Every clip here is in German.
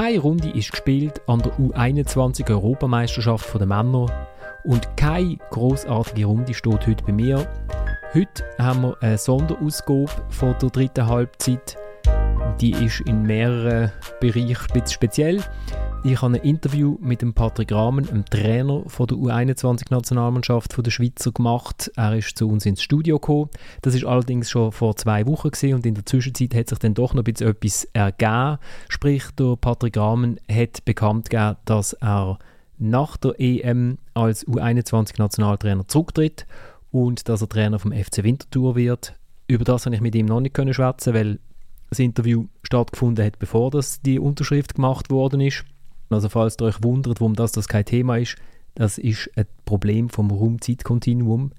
Keine Runde ist gespielt an der U21 Europameisterschaft der Männer und keine großartige Runde steht heute bei mir. Heute haben wir eine Sonderausgabe von der dritten Halbzeit. Die ist in mehreren Bereichen speziell. Ich habe ein Interview mit dem Patrick Rahmen, dem Trainer von der U21-Nationalmannschaft der Schweizer, gemacht. Er ist zu uns ins Studio gekommen. Das ist allerdings schon vor zwei Wochen gewesen und in der Zwischenzeit hat sich dann doch noch ein bisschen etwas ergeben. Sprich, der Patrick Rahmen hat bekannt gegeben, dass er nach der EM als U21-Nationaltrainer zurücktritt und dass er Trainer vom FC Winterthur wird. Über das konnte ich mit ihm noch nicht schwätzen, weil das Interview stattgefunden hat, bevor das die Unterschrift gemacht worden ist. Also falls ihr euch wundert, warum das, das kein Thema ist, das ist ein Problem vom Raum-Zeit-Kontinuum.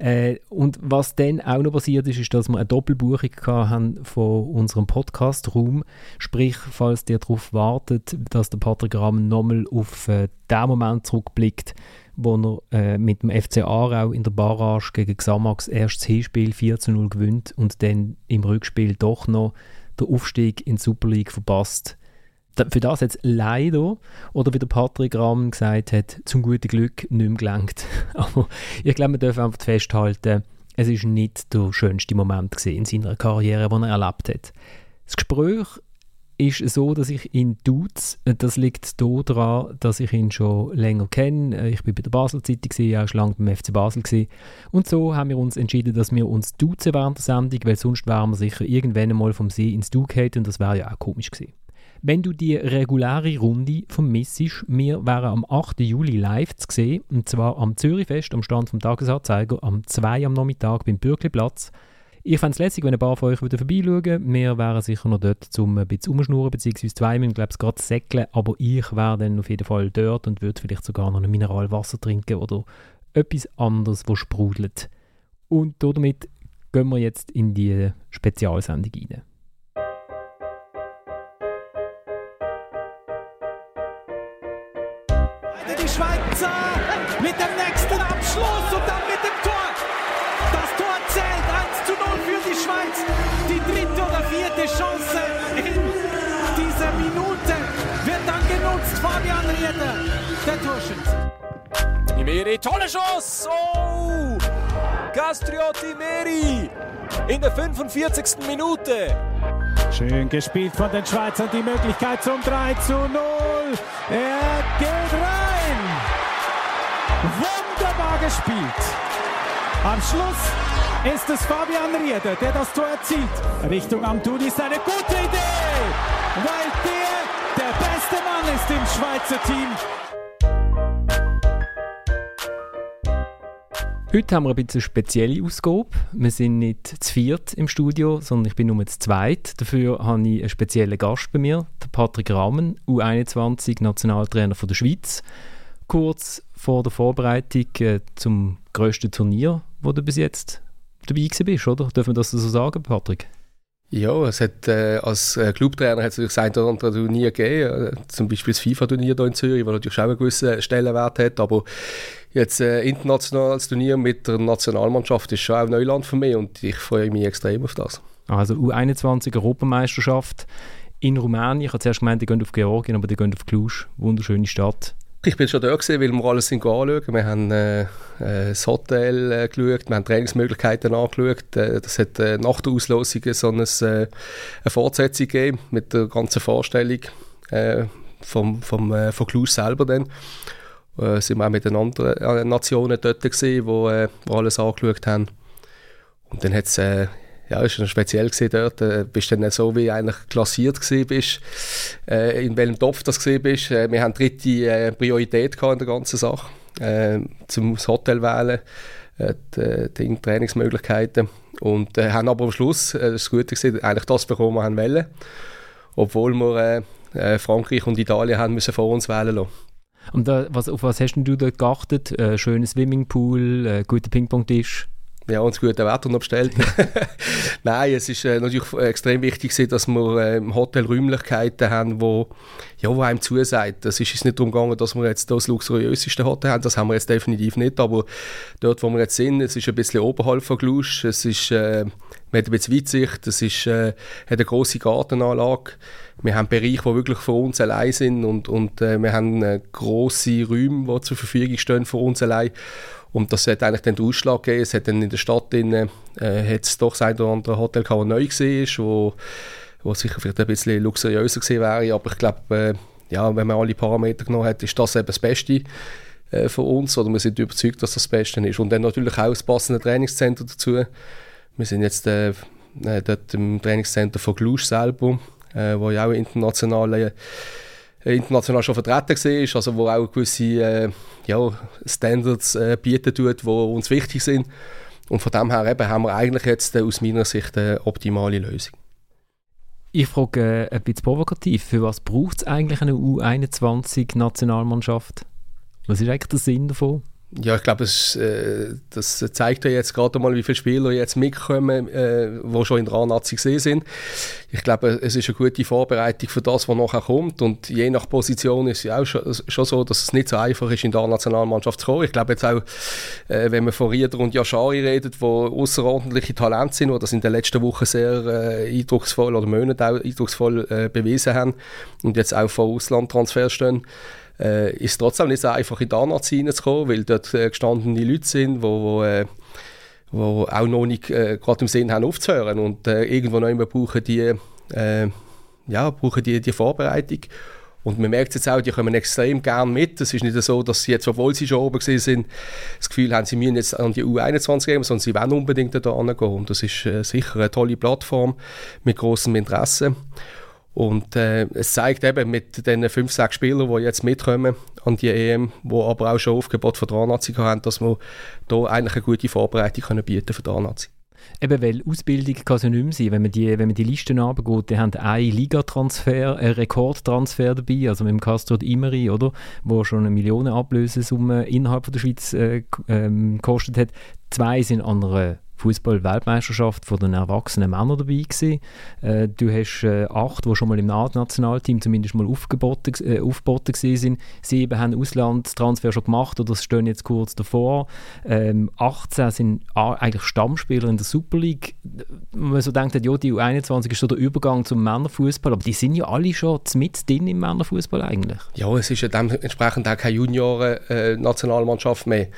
Äh, und was dann auch noch passiert ist, ist, dass wir eine Doppelbuchung haben von unserem Podcast-Raum. Sprich, falls ihr darauf wartet, dass der Patrick Rahmen nochmal auf äh, den Moment zurückblickt, wo er äh, mit dem FC Aarau in der Barrage gegen Xamax erstes Hinspiel 4 zu 0 gewinnt und dann im Rückspiel doch noch den Aufstieg in die Super League verpasst für das jetzt leider, oder wie der Patrick Rahmen gesagt hat, zum guten Glück nicht mehr gelangt. Aber ich glaube, wir dürfen einfach festhalten, es ist nicht der schönste Moment in seiner Karriere, den er erlebt hat. Das Gespräch ist so, dass ich ihn duze. Das liegt daran, dass ich ihn schon länger kenne. Ich bin bei der Basel-Zeitung, war schon lange beim FC Basel. Gewesen. Und so haben wir uns entschieden, dass wir uns duzen während der Sendung, weil sonst wären wir sicher irgendwann einmal vom See ins Du gehalten und das wäre ja auch komisch gewesen. Wenn du die reguläre Runde vermisst, wir wären am 8. Juli live zu sehen, und zwar am Zürichfest, am Stand vom Tagesanzeiger, am 2 am Nachmittag beim Bürkliplatz. Ich fände es lässig, wenn ein paar von euch wieder vorbeischauen. Wir wären sicher noch dort, um ein bisschen umschnurren, beziehungsweise zwei müssen, glaube ich, gerade säckeln, aber ich wäre dann auf jeden Fall dort und würde vielleicht sogar noch ein Mineralwasser trinken oder etwas anderes, das sprudelt. Und damit gehen wir jetzt in die Spezialsendung rein. Mit dem nächsten Abschluss und dann mit dem Tor. Das Tor zählt 1 zu 0 für die Schweiz. Die dritte oder vierte Chance in dieser Minute wird dann genutzt. Fabian Rieder, der Torschütze. Imeri, tolle Chance! Oh! Gastriotti Meri in der 45. Minute. Schön gespielt von den Schweizern, die Möglichkeit zum 3 zu 0. Er geht rein. Gespielt. Am Schluss ist es Fabian Rieder, der das Tor erzielt. Richtung Amtuni ist eine gute Idee, weil der der beste Mann ist im Schweizer Team. Heute haben wir ein bisschen spezielle Ausgabe. Wir sind nicht zu viert im Studio, sondern ich bin nur zu zweit. Dafür habe ich einen speziellen Gast bei mir, Patrick Rahmen, U21 Nationaltrainer von der Schweiz. Kurz vor der Vorbereitung äh, zum grössten Turnier, wo du bis jetzt dabei bist, oder? Dürfen wir das so sagen, Patrick? Ja, es hat, äh, als äh, Clubtrainer hat es natürlich ein oder andere Turnier gegeben, äh, zum Beispiel das FIFA-Turnier hier in Zürich, das natürlich auch einen gewissen Stellenwert hat, aber jetzt äh, internationales Turnier mit der Nationalmannschaft ist schon auch Neuland für mich und ich freue mich extrem auf das. Also U21 Europameisterschaft in Rumänien. Ich habe zuerst gemeint, die gehen auf Georgien, aber die gehen auf Cluj. Wunderschöne Stadt. Ich bin schon da gewesen, weil wir alles anschauen. Wir haben äh, äh, das Hotel äh, geschaut, wir haben Trainingsmöglichkeiten angeschaut. Äh, das hat äh, nach der Auslosung so eine, äh, eine Fortsetzung gegeben mit der ganzen Vorstellung äh, vom, vom, von Cluj selber dann. Äh, sind wir auch mit den anderen Nationen dort gewesen, wo alles angeschaut haben. Und dann hat es äh, ja, ist dann speziell gewesen dort. Äh, bist dann so wie eigentlich klassiert bist, äh, in welchem Topf das bist. Äh, wir haben dritte äh, Priorität in der ganzen Sache, äh, zum Hotel wählen, äh, die, die Trainingsmöglichkeiten und äh, haben aber am Schluss, äh, das ist gut gewesen, eigentlich das bekommen, was wir wollen, obwohl wir äh, äh, Frankreich und Italien haben müssen vor uns wählen lassen. Und was, auf was hast du dort geachtet? Äh, schönes Swimmingpool, äh, guter Ping-Pong-Tisch? Ja, uns gute Wetter noch bestellt. Nein, es ist äh, natürlich extrem wichtig, dass wir äh, im Hotel Räumlichkeiten haben, wo, ja, wo einem zusagt. Das ist es nicht darum gegangen, dass wir jetzt das luxuriöseste Hotel haben, das haben wir jetzt definitiv nicht, aber dort, wo wir jetzt sind, es ist ein bisschen oberhalb von Glusch, es ist, äh, man hat ein bisschen Weitsicht, es ist, äh, hat eine grosse Gartenanlage, wir haben Bereiche, die wirklich für uns allein sind. Und, und äh, wir haben äh, grosse Räume, die zur Verfügung stehen für uns allein und das hat eigentlich den Ausschlag gegeben. Es hat dann in der Stadt drin, äh, doch ein oder andere Hotel gehabt, das neu war, wo, wo sicher vielleicht ein bisschen luxuriöser gewesen wäre. Aber ich glaube, äh, ja, wenn man alle Parameter genommen hat, ist das eben das Beste äh, für uns. Oder wir sind überzeugt, dass das das Beste ist. Und dann natürlich auch das passende Trainingszentrum dazu. Wir sind jetzt äh, äh dort im Trainingszentrum von Glusch selber, äh, wo ja auch internationale international schon vertreten war, also wo auch gewisse äh, ja, Standards äh, bieten tut, die uns wichtig sind. Und von dem her eben haben wir eigentlich jetzt äh, aus meiner Sicht eine optimale Lösung. Ich frage äh, ein bisschen provokativ, für was braucht es eigentlich eine U21-Nationalmannschaft? Was ist eigentlich der Sinn davon? Ja, ich glaube, das, äh, das zeigt ja jetzt gerade mal, wie viele Spieler jetzt mitkommen, äh, die schon in der A-Nazi gesehen sind. Ich glaube, es ist eine gute Vorbereitung für das, was nachher kommt. Und je nach Position ist es ja auch schon, schon so, dass es nicht so einfach ist, in der A-Nationalmannschaft zu kommen. Ich glaube jetzt auch, äh, wenn man von Rieder und Yashari redet, die außerordentliche Talente sind, die das in den letzten Wochen sehr äh, eindrucksvoll oder Monaten auch eindrucksvoll äh, bewiesen haben und jetzt auch vor Auslandtransfer stehen, äh, ist trotzdem nicht so einfach in die Anazi reinzukommen, weil dort äh, gestandene Leute sind, die wo, äh, wo auch noch nicht äh, gerade im Sinn haben aufzuhören und äh, irgendwo noch immer brauchen die, äh, ja, brauchen die, die Vorbereitung. Und man merkt jetzt auch, die kommen extrem gern mit. Es ist nicht so, dass sie jetzt, obwohl sie schon oben sind, das Gefühl haben, sie müssen jetzt an die U21 gehen, sondern sie wollen unbedingt da gehen. Und das ist äh, sicher eine tolle Plattform mit großem Interesse. Und äh, es zeigt eben mit den fünf, sechs Spielern, die jetzt mitkommen an die EM, die aber auch schon Aufgebot von der A-Nazi haben, dass wir da eigentlich eine gute Vorbereitung können bieten für die A-Nazi. Eben, weil Ausbildung kann ja nicht mehr sein. Wenn man die, wenn man die Listen runtergeht, die haben einen Ligatransfer, einen Rekordtransfer dabei, also mit dem Castro Imeri, oder? Wo schon eine Millionen Ablösesumme innerhalb von der Schweiz äh, ähm, gekostet hat. Zwei sind an einer Fußball-Weltmeisterschaft von den erwachsenen Männern dabei gewesen. Äh, du hast äh, acht, die schon mal im Nationalteam zumindest mal aufgeboten, äh, sind. Sieben haben Auslandstransfer schon gemacht oder stehen jetzt kurz davor. Ähm, 18 sind eigentlich Stammspieler in der Super League. Man so denkt, ja, die U21 ist so der Übergang zum Männerfußball, aber die sind ja alle schon mit drin im Männerfußball eigentlich. Ja, es ist ja dementsprechend auch keine Junioren-Nationalmannschaft äh, mehr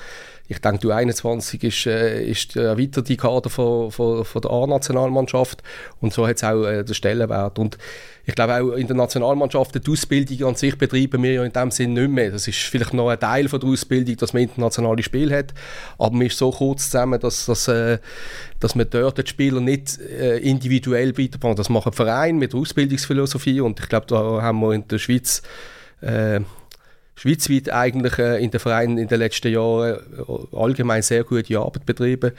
ich denke, du 21 ist, äh, ist der erweiterte Kader von, von, von der A-Nationalmannschaft und so hat es auch äh, den Stellenwert. Und ich glaube auch in der Nationalmannschaft, die Ausbildung an sich betreiben wir ja in dem Sinn nicht mehr. Das ist vielleicht noch ein Teil von der Ausbildung, dass man internationale Spiele hat, aber man ist so kurz zusammen, dass, dass, äh, dass man dort die Spieler nicht äh, individuell weiterbringen. Das macht ein Verein mit der Ausbildungsphilosophie und ich glaube, da haben wir in der Schweiz äh, schweizweit eigentlich äh, in den Vereinen in den letzten Jahren äh, allgemein sehr gute Arbeit betrieben.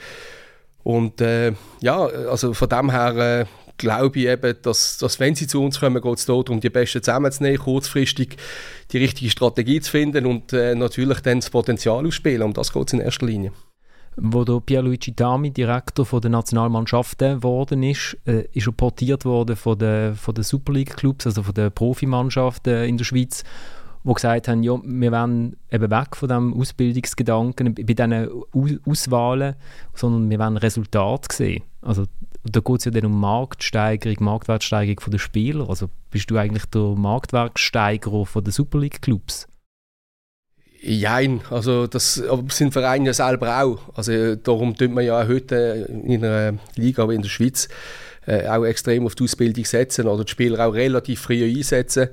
Und äh, ja, also von dem her äh, glaube ich eben, dass, dass wenn sie zu uns kommen, geht es darum, die Besten zusammenzunehmen, kurzfristig die richtige Strategie zu finden und äh, natürlich dann das Potenzial ausspielen. Um das geht es in erster Linie. Wo der Pierluigi Dami Direktor von der Nationalmannschaften geworden ist, äh, ist er portiert worden von den, von den Super League Clubs, also von den Profimannschaften in der Schweiz die gesagt haben, ja, wir wollen eben weg von dem Ausbildungsgedanken bei diesen Auswahlen, sondern wir wollen Resultate sehen. Also da geht es ja dann um Marktsteigerung, Marktwertsteigerung der Spieler. Also bist du eigentlich der Marktwertsteigerer den Super League Clubs? Nein, also das sind Vereine ja selber auch. Also darum tut man ja heute in einer Liga wie in der Schweiz äh, auch extrem auf die Ausbildung setzen oder die Spieler auch relativ früh einsetzen.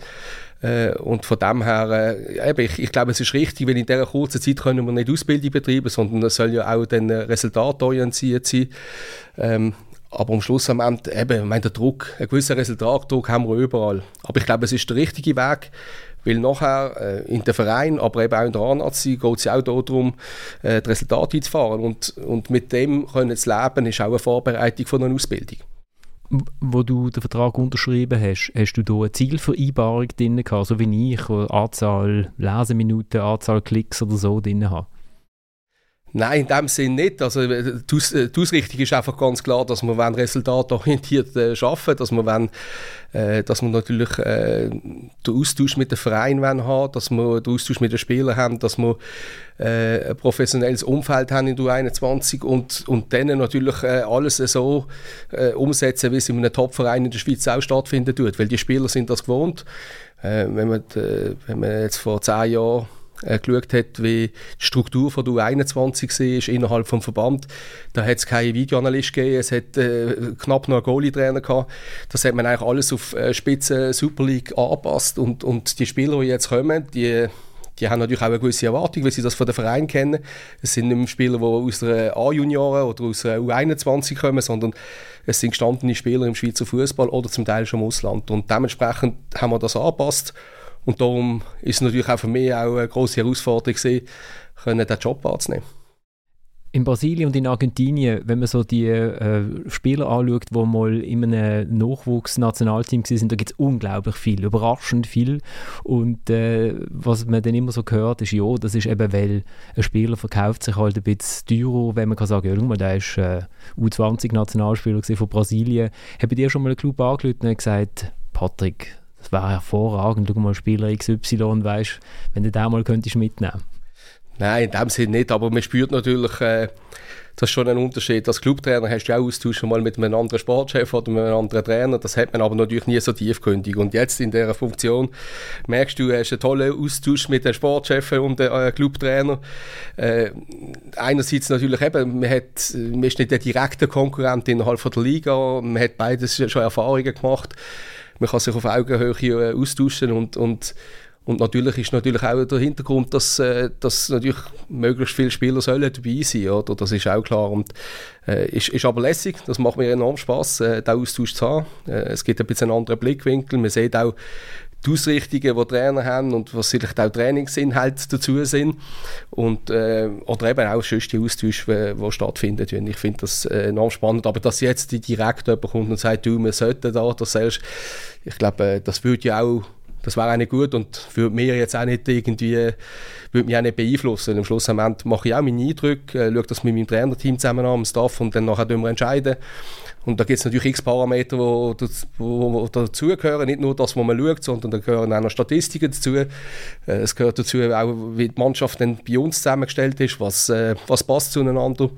Äh, und von dem her, äh, eben, ich, ich glaube, es ist richtig, weil in dieser kurzen Zeit können wir nicht Ausbildung betreiben, sondern es soll ja auch dann resultatorientiert sein. Ähm, aber am Schluss am Ende, eben, ich meine, der Druck, einen gewissen Resultatdruck haben wir überall. Aber ich glaube, es ist der richtige Weg, weil nachher äh, in den Verein, aber eben auch in der A-Nazi, geht es ja auch darum, äh, das Resultat einzufahren. Und, und mit dem können zu leben, ist auch eine Vorbereitung von einer Ausbildung wo du den Vertrag unterschrieben hast, hast du da eine Zielvereinbarung drin gehabt, so wie ich, wo Anzahl Leseminuten, Anzahl Klicks oder so drin habe? Nein, in dem Sinn nicht. Also, äh, äh, die Ausrichtung ist einfach ganz klar, dass wir resultatorientiert äh, arbeiten dass wir wollen, äh, dass wir natürlich äh, den Austausch mit dem Verein haben dass wir den Austausch mit den Spielern haben, dass wir äh, ein professionelles Umfeld haben in der 21 und, und dann natürlich äh, alles so äh, umsetzen, wie es in einem Top-Verein in der Schweiz auch stattfinden tut, weil die Spieler sind das gewohnt. Wenn, man, wenn man jetzt vor zehn Jahren äh, geschaut hat, wie die Struktur von der U21 war innerhalb des Verband. Da hat es keinen Videoanalyst gegeben, es hat äh, knapp noch einen Goalie-Trainer gehabt. Das hat man eigentlich alles auf äh, Spitze Super League angepasst und, und die Spieler, die jetzt kommen, die die haben natürlich auch eine gewisse Erwartung, weil sie das von den Verein kennen. Es sind nicht mehr Spieler, die aus der A-Junioren oder aus der U21 kommen, sondern es sind gestandene Spieler im Schweizer Fußball oder zum Teil schon im Ausland. Und dementsprechend haben wir das angepasst und darum ist es natürlich auch für mich auch eine große Herausforderung gewesen, können den Job anzunehmen. In Brasilien und in Argentinien, wenn man so die äh, Spieler anschaut, die mal in einem Nachwuchsnationalteam waren, da gibt es unglaublich viel, überraschend viel. Und äh, was man dann immer so hört, ist, ja, das ist eben, weil ein Spieler verkauft sich halt ein bisschen teurer, wenn man kann sagen, ja, mal, der ist äh, U20-Nationalspieler von Brasilien. Haben dir schon mal einen Club angeschaut und gesagt, Patrick, das wäre hervorragend. Schau mal, Spieler XY, weißt, wenn du den mal könntest mitnehmen Nein, in dem Sinne nicht, aber man spürt natürlich, äh, das ist schon ein Unterschied. Als Clubtrainer hast du ja auch Austausch mal mit einem anderen Sportchef oder mit einem anderen Trainer. Das hat man aber natürlich nie so tiefgründig. Und jetzt in dieser Funktion merkst du, du hast einen tollen Austausch mit den Sportchef und dem äh, Clubtrainer. Äh, einerseits natürlich eben, man, hat, man ist nicht der direkte Konkurrent innerhalb der Liga. Man hat beides schon Erfahrungen gemacht man kann sich auf Augenhöhe äh, austauschen und, und, und natürlich ist natürlich auch der Hintergrund, dass, äh, dass natürlich möglichst viele Spieler sollen dabei sein oder? Das ist auch klar. Und, äh, ist, ist aber lässig, das macht mir enorm Spaß, äh, den Austausch zu haben. Äh, es gibt ein bisschen einen anderen Blickwinkel. Man sieht auch, die Ausrichtungen, die Trainer haben und was vielleicht auch Trainingsinhalte dazu sind und, äh, oder eben auch sonst die Austausche, die stattfinden. Ich finde das äh, enorm spannend, aber dass jetzt direkt jemand kommt und sagt, du, wir sollten da, das selbst, ich glaube, äh, das würde ja auch das wäre auch nicht gut und würde mir jetzt auch nicht irgendwie, würde mich auch nicht beeinflussen. Am Schluss mache ich auch meine Eindrücke, äh, schaue das mit meinem Trainerteam zusammen an, am Staff und dann nachher wir entscheiden. Und da gibt es natürlich x Parameter, die dazugehören. Nicht nur das, was man schaut, sondern da gehören auch noch Statistiken dazu. Äh, es gehört dazu auch, wie die Mannschaft dann bei uns zusammengestellt ist, was, äh, was passt zueinander.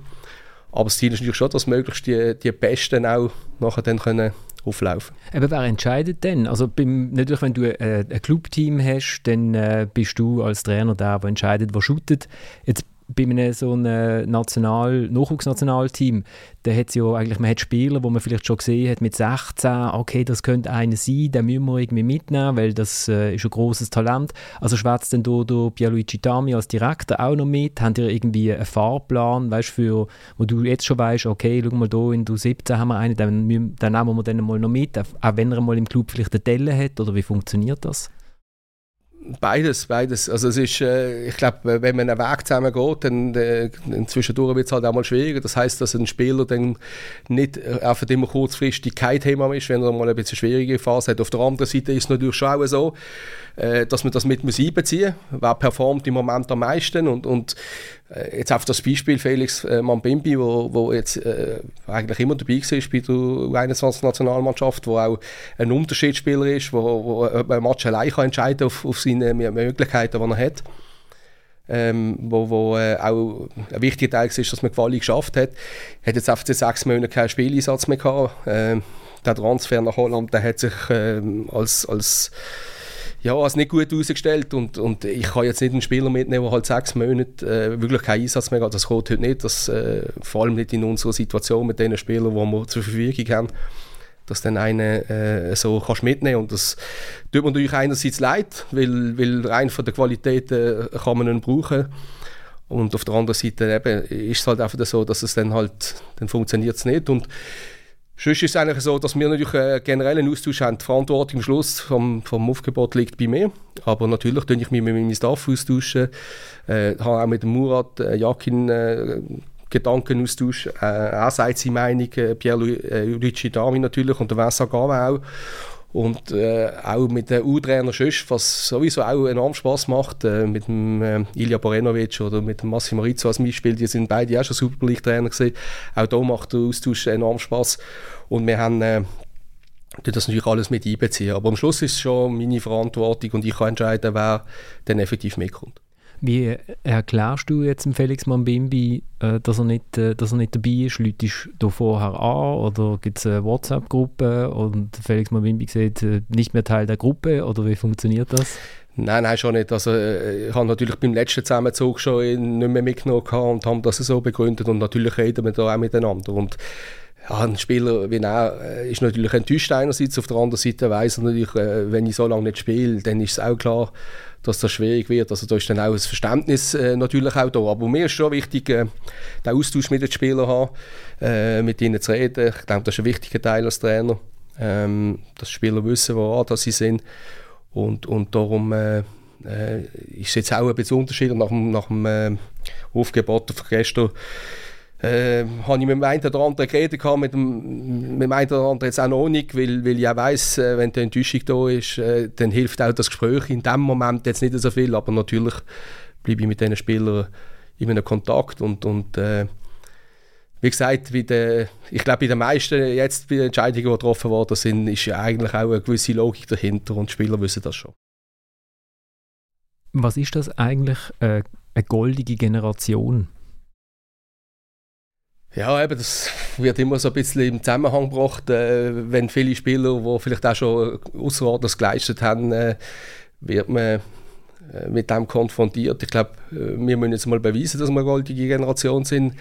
Aber das Ziel ist natürlich schon, dass möglichst die, die Besten auch nachher dann können auflaufen. Aber wer entscheidet denn? Also beim, natürlich, wenn du äh, ein Clubteam hast, dann äh, bist du als Trainer der, der entscheidet, wer shootet. Jetzt bei einem so einem National Nachwuchsnationalteam, da hat ja eigentlich, man hat Spieler, wo man vielleicht schon gesehen hat mit 16, okay, das könnte einer sein, den müssen wir irgendwie mitnehmen, weil das äh, ist ein großes Talent. Also schwätzt denn da, da Pierluigi Tami als Direktor auch noch mit? Habt ihr irgendwie einen Fahrplan, weißt, für, wo du jetzt schon weißt, okay, schau mal da in du 17 haben wir einen, dann, dann nehmen wir den mal noch mit, auch wenn er mal im Club vielleicht eine Delle hat, oder wie funktioniert das? Beides, beides. Also es ist, äh, ich glaube, wenn man einen Weg zusammen geht, dann äh, zwischendurch wird es halt auch mal schwieriger. Das heißt, dass ein Spieler dann nicht äh, einfach immer kurzfristig kein Thema ist, wenn er mal ein bisschen schwierige Phase hat. Auf der anderen Seite ist es natürlich schon auch so, äh, dass man das mit muss einbeziehen. Wer performt im Moment am meisten und, und äh, jetzt auf das Beispiel Felix äh, Mambimbi, wo, wo jetzt äh, eigentlich immer dabei war bei der U21-Nationalmannschaft, wo auch ein Unterschiedsspieler ist, wo, wo ein Match allein kann entscheiden auf, auf seine Möglichkeiten, die er hat. Ähm, wo, wo äh, auch ein wichtiger Teil ist, dass man Quali geschafft hat. Hat jetzt einfach sechs Monate keinen Spieleinsatz mehr gehabt. Ähm, der Transfer nach Holland, der hat sich ähm, als, als ja, als nicht gut herausgestellt und, und ich kann jetzt nicht einen Spieler mitnehmen, der halt sechs Monate äh, wirklich keinen Einsatz mehr hat. Das kommt heute nicht, das, äh, vor allem nicht in unserer Situation mit den Spielern, die wir zur Verfügung haben, dass dann einen äh, so kannst mitnehmen. Und das tut mir natürlich einerseits leid, weil, weil rein von der Qualität äh, kann man ihn brauchen. Und auf der anderen Seite eben, ist es halt einfach so, dass es dann halt, dann funktioniert es nicht. Und Sonst ist es eigentlich so, dass wir natürlich einen generellen Austausch haben. Die Verantwortung am Schluss vom, vom Aufgebot liegt bei mir. Aber natürlich tue ich mich mit meinem Staff austauschen. Äh, habe auch mit Murat äh, Jakin äh, Gedankenaustausch. Äh, er sagt seine Meinung, äh, Pierre äh, Luigi Dami natürlich und der Vincent auch. Und äh, auch mit den U-Trainer Schösch, was sowieso auch enorm Spaß macht, äh, mit dem äh, Ilja Borenovic oder mit dem Massimo Rizzo als Beispiel, die sind beide auch schon Super League-Trainer gesehen. Auch da macht der Austausch enorm Spaß. Und wir haben äh, das natürlich alles mit einbeziehen. Aber am Schluss ist es schon meine Verantwortung und ich kann entscheiden, wer dann effektiv mitkommt. Wie erklärst du jetzt dem Felix Mambimbi, äh, dass, er nicht, äh, dass er nicht dabei ist? Läutest du vorher an oder gibt es eine WhatsApp-Gruppe und Felix Mambimbi sieht äh, nicht mehr Teil der Gruppe oder wie funktioniert das? Nein, nein, schon nicht. Also, ich habe natürlich beim letzten Zusammenzug schon nicht mehr mitgenommen und haben das so begründet und natürlich reden wir da auch miteinander. Und ja, ein Spieler wie er ist natürlich enttäuscht einerseits, auf der anderen Seite weiß er natürlich, wenn ich so lange nicht spiele, dann ist es auch klar, dass das schwierig wird. Also da ist dann auch das Verständnis äh, natürlich auch da. Aber mir ist schon wichtig, äh, den Austausch mit den Spielern haben, äh, mit ihnen zu reden. Ich glaube, das ist ein wichtiger Teil als Trainer, ähm, dass die Spieler wissen, woran sie sind. Und, und darum äh, äh, ist es jetzt auch ein bisschen Unterschied nach dem, nach dem äh, Aufgebot von gestern äh, habe ich mit dem einen oder anderen geredet, mit dem, mit dem einen oder anderen jetzt auch noch nicht, weil, weil ich auch weiss, äh, wenn die Enttäuschung da ist, äh, dann hilft auch das Gespräch in dem Moment jetzt nicht so viel, aber natürlich bleibe ich mit diesen Spielern in Kontakt und, und äh, wie gesagt, wie der, ich glaube, bei den meisten jetzt bei den Entscheidungen, die getroffen worden sind, ist ja eigentlich auch eine gewisse Logik dahinter und die Spieler wissen das schon. Was ist das eigentlich, äh, eine goldige Generation? Ja, eben, das wird immer so ein bisschen im Zusammenhang gebracht, äh, wenn viele Spieler, die vielleicht auch schon außerordentlich geleistet haben, äh, wird man äh, mit dem konfrontiert. Ich glaube, äh, wir müssen jetzt mal beweisen, dass wir eine goldige Generation sind.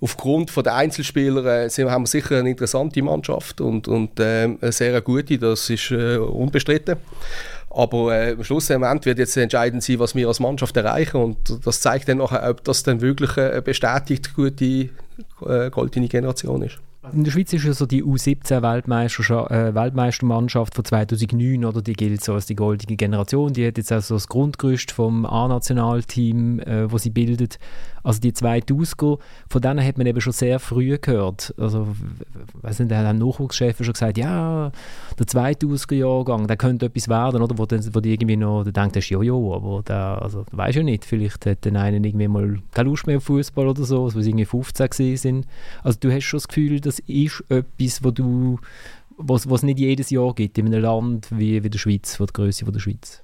Aufgrund der Einzelspieler äh, haben wir sicher eine interessante Mannschaft und, und äh, eine sehr gute, das ist unbestritten. Aber äh, am Schlussendlich wird jetzt entscheidend sein, was wir als Mannschaft erreichen. Und das zeigt dann nachher, ob das dann wirklich eine bestätigt gute äh, goldene Generation ist. In der Schweiz ist ja so die U17 äh, von 2009, oder die gilt so als die goldene Generation. Die hat jetzt auch so das Grundgerüst vom A-Nationalteam, äh, wo sie bildet. Also die zwei Ausgaben, von denen hat man eben schon sehr früh gehört. Also, weiß nicht, der Nachwuchschef schon gesagt, ja, der zweite Jahrgang, der könnte etwas werden, oder? Wo, dann, wo die irgendwie noch, der denkt, das ist jojo, aber der, also, weiß ja nicht, vielleicht hat dann einer irgendwie mal keine Lust mehr auf Fußball oder so, also, sie irgendwie 15 sind. Also du hast schon das Gefühl, das ist etwas, wo du was es nicht jedes Jahr gibt in einem Land wie, wie der Schweiz, von der Größe der Schweiz.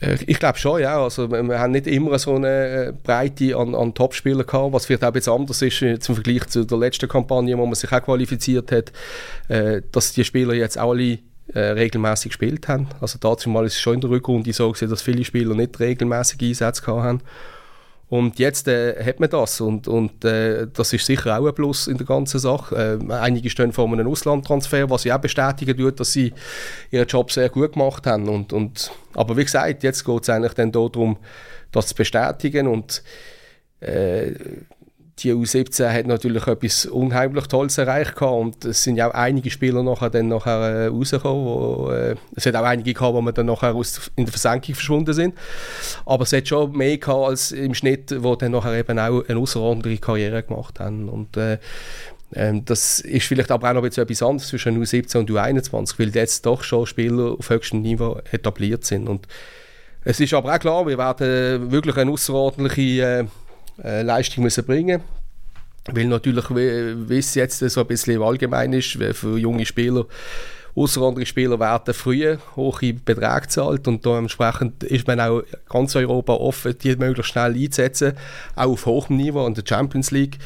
Äh, ich glaube schon, ja. Also, wir haben nicht immer so eine äh, Breite an, an Top-Spielern gehabt, was vielleicht auch jetzt anders ist äh, zum Vergleich zu der letzten Kampagne, wo man sich auch qualifiziert hat, dass die Spieler jetzt auch alle regelmäßig gespielt haben. Also dazu mal ist es schon in der Rückrunde so gewesen, dass viele Spieler nicht regelmäßig Einsätze gehabt haben. Und jetzt äh, hat man das und, und äh, das ist sicher auch ein Plus in der ganzen Sache. Äh, einige stehen vor einem Auslandtransfer, was sie auch bestätigen tut, dass sie ihren Job sehr gut gemacht haben. Und, und, aber wie gesagt, jetzt geht es eigentlich dann darum, das zu bestätigen und äh, die U17 hat natürlich etwas unheimlich Tolles erreicht und es sind ja auch einige Spieler nachher dann nachher äh, rausgekommen. Wo, äh, es hat auch einige gehabt, die dann nachher aus, in der Versenkung verschwunden sind. Aber es hat schon mehr gehabt als im Schnitt, wo dann nachher eben auch eine außerordentliche Karriere gemacht haben. Und äh, ähm, das ist vielleicht aber auch noch etwas anderes zwischen U17 und U21, weil jetzt doch schon Spieler auf höchstem Niveau etabliert sind. Und es ist aber auch klar, wir werden wirklich eine außerordentliche äh, Leistung müssen bringen weil natürlich, wie es jetzt so ein bisschen allgemein ist, für junge Spieler, außerordentliche Spieler werden früh hohe Beträge gezahlt und dementsprechend ist man auch ganz Europa offen, die möglichst schnell einzusetzen, auch auf hohem Niveau in der Champions League.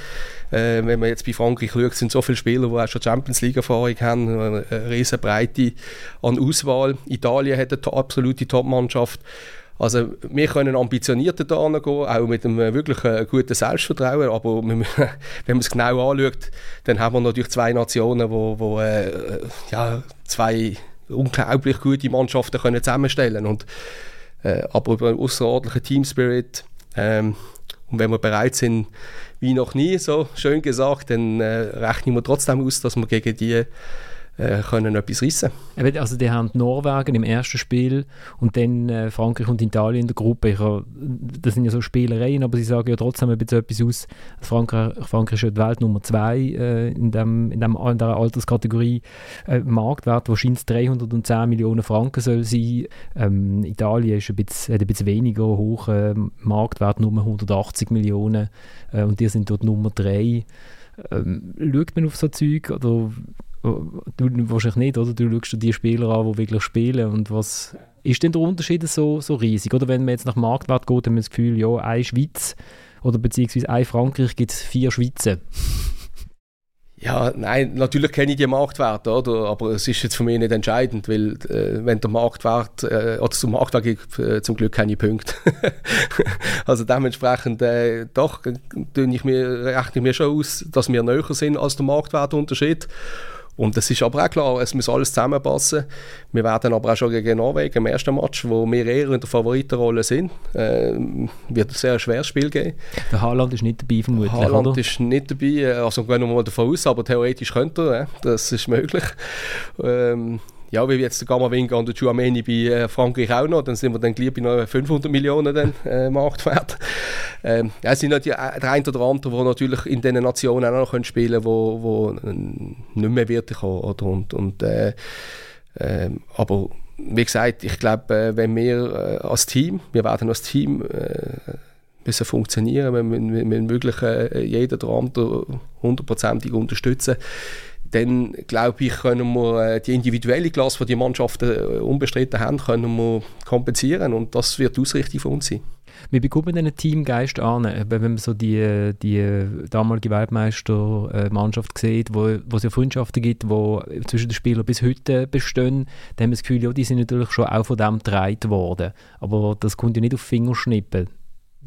Äh, wenn man jetzt bei Frankreich schaut, sind so viele Spieler, die auch schon Champions League Erfahrung haben, eine riesen Breite an Auswahl. Italien hat eine absolute Top-Mannschaft also wir können ambitionierter da gehen, auch mit einem wirklich äh, guten Selbstvertrauen, aber wenn man es genau anschaut, dann haben wir natürlich zwei Nationen, wo, wo äh, ja, zwei unglaublich gute Mannschaften können zusammenstellen und äh, aber über einen außerordentlichen Teamspirit ähm, und wenn wir bereit sind, wie noch nie, so schön gesagt, dann äh, rechnen wir trotzdem aus, dass wir gegen die äh, können etwas reissen. Also die haben Norwegen im ersten Spiel und dann äh, Frankreich und Italien in der Gruppe. Ich, das sind ja so Spielereien, aber sie sagen ja trotzdem ein bisschen etwas aus. Frankreich, Frankreich ist ja die Welt Nummer zwei äh, in, dem, in, dem, in der Alterskategorie. Äh, Marktwert wahrscheinlich 310 Millionen Franken soll sein. Ähm, Italien ist ein bisschen, hat ein bisschen weniger hoch, äh, Marktwert nur 180 Millionen äh, und die sind dort Nummer drei. Ähm, schaut man auf so Zeug oder Du wahrscheinlich nicht, oder? Du schaust dir die Spieler an, die wirklich spielen und was... Ist denn der Unterschied so, so riesig? Oder wenn man jetzt nach Marktwert geht, hat man das Gefühl, ja, eine Schweiz oder beziehungsweise ein Frankreich gibt es vier Schweizer. Ja, nein, natürlich kenne ich die Marktwerte, oder? aber es ist jetzt für mich nicht entscheidend, weil äh, wenn der Marktwert, äh, oder zum Marktwert gibt äh, zum Glück keine Punkte. also dementsprechend, äh, doch, mir, rechne ich mir schon aus, dass wir näher sind als der Marktwertunterschied. Und es ist aber auch klar, es muss alles zusammenpassen. Wir werden aber auch schon gegen Norwegen im ersten Match, wo wir eher in der Favoritenrolle sind, äh, wird ein sehr schweres Spiel geben. Der Haaland ist nicht dabei vermutlich, Haaland oder? ist nicht dabei, also gehen wir mal davon aus, aber theoretisch könnte er, das ist möglich. Ähm, ja, wie jetzt der Gamma-Winger und der Chouameni bei äh, Frankreich auch noch, dann sind wir dann gleich bei noch 500 Millionen dann, äh, Marktwert. Ähm, ja, es sind natürlich äh, der eine oder andere, die natürlich in diesen Nationen auch noch spielen können, wo, wo nicht mehr wird kommen. Und, und, äh, äh, aber wie gesagt, ich glaube, äh, wenn wir äh, als Team, wir werden als Team äh, müssen funktionieren, wir müssen wirklich äh, jeden oder andere hundertprozentig unterstützen dann glaube ich, können wir äh, die individuelle Klasse, die die Mannschaften äh, unbestritten haben, können wir kompensieren und das wird die Ausrichtung von uns sein. Wie bekommt man einen Teamgeist an, wenn man so die, die damalige Weltmeistermannschaft sieht, wo, wo es ja Freundschaften gibt, die zwischen den Spielern bis heute bestehen, dann haben wir das Gefühl, ja, die sind natürlich schon auch von dem getragen worden. Aber das kommt ja nicht auf Fingerschnippen.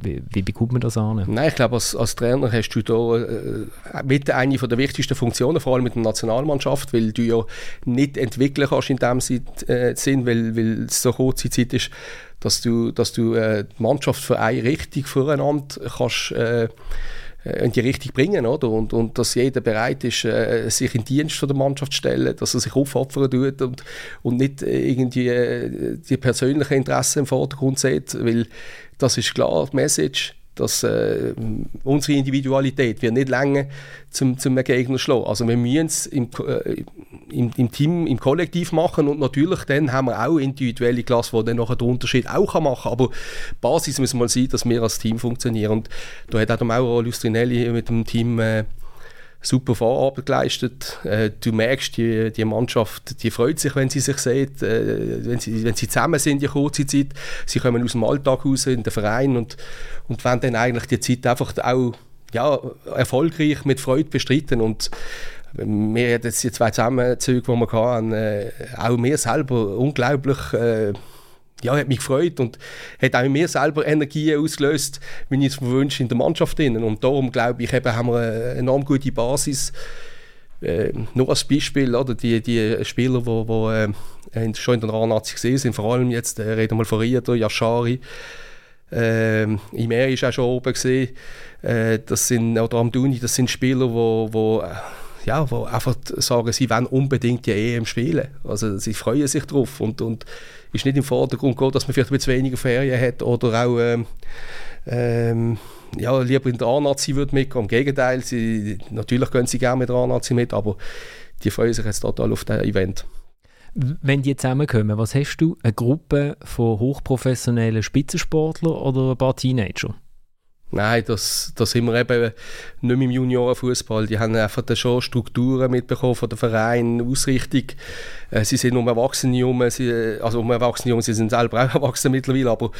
Wie, bekommt man das an? Nein, ich glaube, als, als Trainer hast du da äh, mit eine der wichtigsten Funktionen, vor allem mit der Nationalmannschaft, weil du ja nicht entwickeln kannst in dem äh, Sinn, weil, weil es so kurze Zeit ist, dass du, dass du äh, die Mannschaft für eine Richtung voreinander kannst äh, äh, in die Richtung bringen, oder? Und, und dass jeder bereit ist, äh, sich in Dienst von der Mannschaft zu stellen, dass er sich aufopfern tut und, und nicht irgendwie äh, die persönlichen Interessen im Vordergrund sieht, weil das ist klar, die Message, dass äh, unsere Individualität wird nicht länger zum, zum Gegner schlagen. Also wir müssen es im, äh, im, im, Team, im Kollektiv machen und natürlich dann haben wir auch individuelle Klasse, die dann nachher den Unterschied auch machen kann. Aber Basis muss mal sein, dass wir als Team funktionieren. Und da hat auch der Mauro Lustrinelli mit dem Team äh, super Vorarbeit geleistet. Äh, du merkst, die, die Mannschaft, die freut sich, wenn sie sich sieht, äh, wenn, sie, wenn sie zusammen sind, die kurze Zeit. Sie kommen aus dem Alltag raus in den Verein und, und wollen dann eigentlich die Zeit einfach auch ja, erfolgreich mit Freude bestreiten und wir hatten jetzt die zwei Zusammenzüge, die wir hatten, äh, auch mir selber unglaublich äh, ja, hat mich gefreut und hat auch in mir selber Energie ausgelöst, wenn ich es mir wünsche, in der Mannschaft. Drin. Und darum glaube ich, eben, haben wir eine enorm gute Basis. Äh, nur als Beispiel, oder, die, die Spieler, die wo, äh, schon in der A-Nazi gesehen sind, vor allem jetzt, äh, reden wir von Rieder, Yashari, äh, Imer ist auch schon oben gesehen, äh, das sind, oder Amduni, das sind Spieler, die wo, ja, wo einfach sagen, sie wollen unbedingt die EM spielen. Also sie freuen sich drauf und, und ist nicht im Vordergrund geht, dass man vielleicht ein weniger Ferien hat oder auch ähm, ähm, ja, lieber in der A-Nazi würde mitgehen. Im Gegenteil, sie, natürlich gehen sie gerne mit der A-Nazi mit, aber die freuen sich jetzt total auf das Event. Wenn die zusammenkommen, was hast du? Eine Gruppe von hochprofessionellen Spitzensportlern oder ein paar Teenager? Nein, das, das sind wir eben nicht mehr im Juniorenfußball. Die haben einfach schon Strukturen mitbekommen von der Verein, Ausrichtung. Äh, sie sind um Erwachsene herum, sie, also um Erwachsene herum, sie sind selber auch erwachsen mittlerweile, aber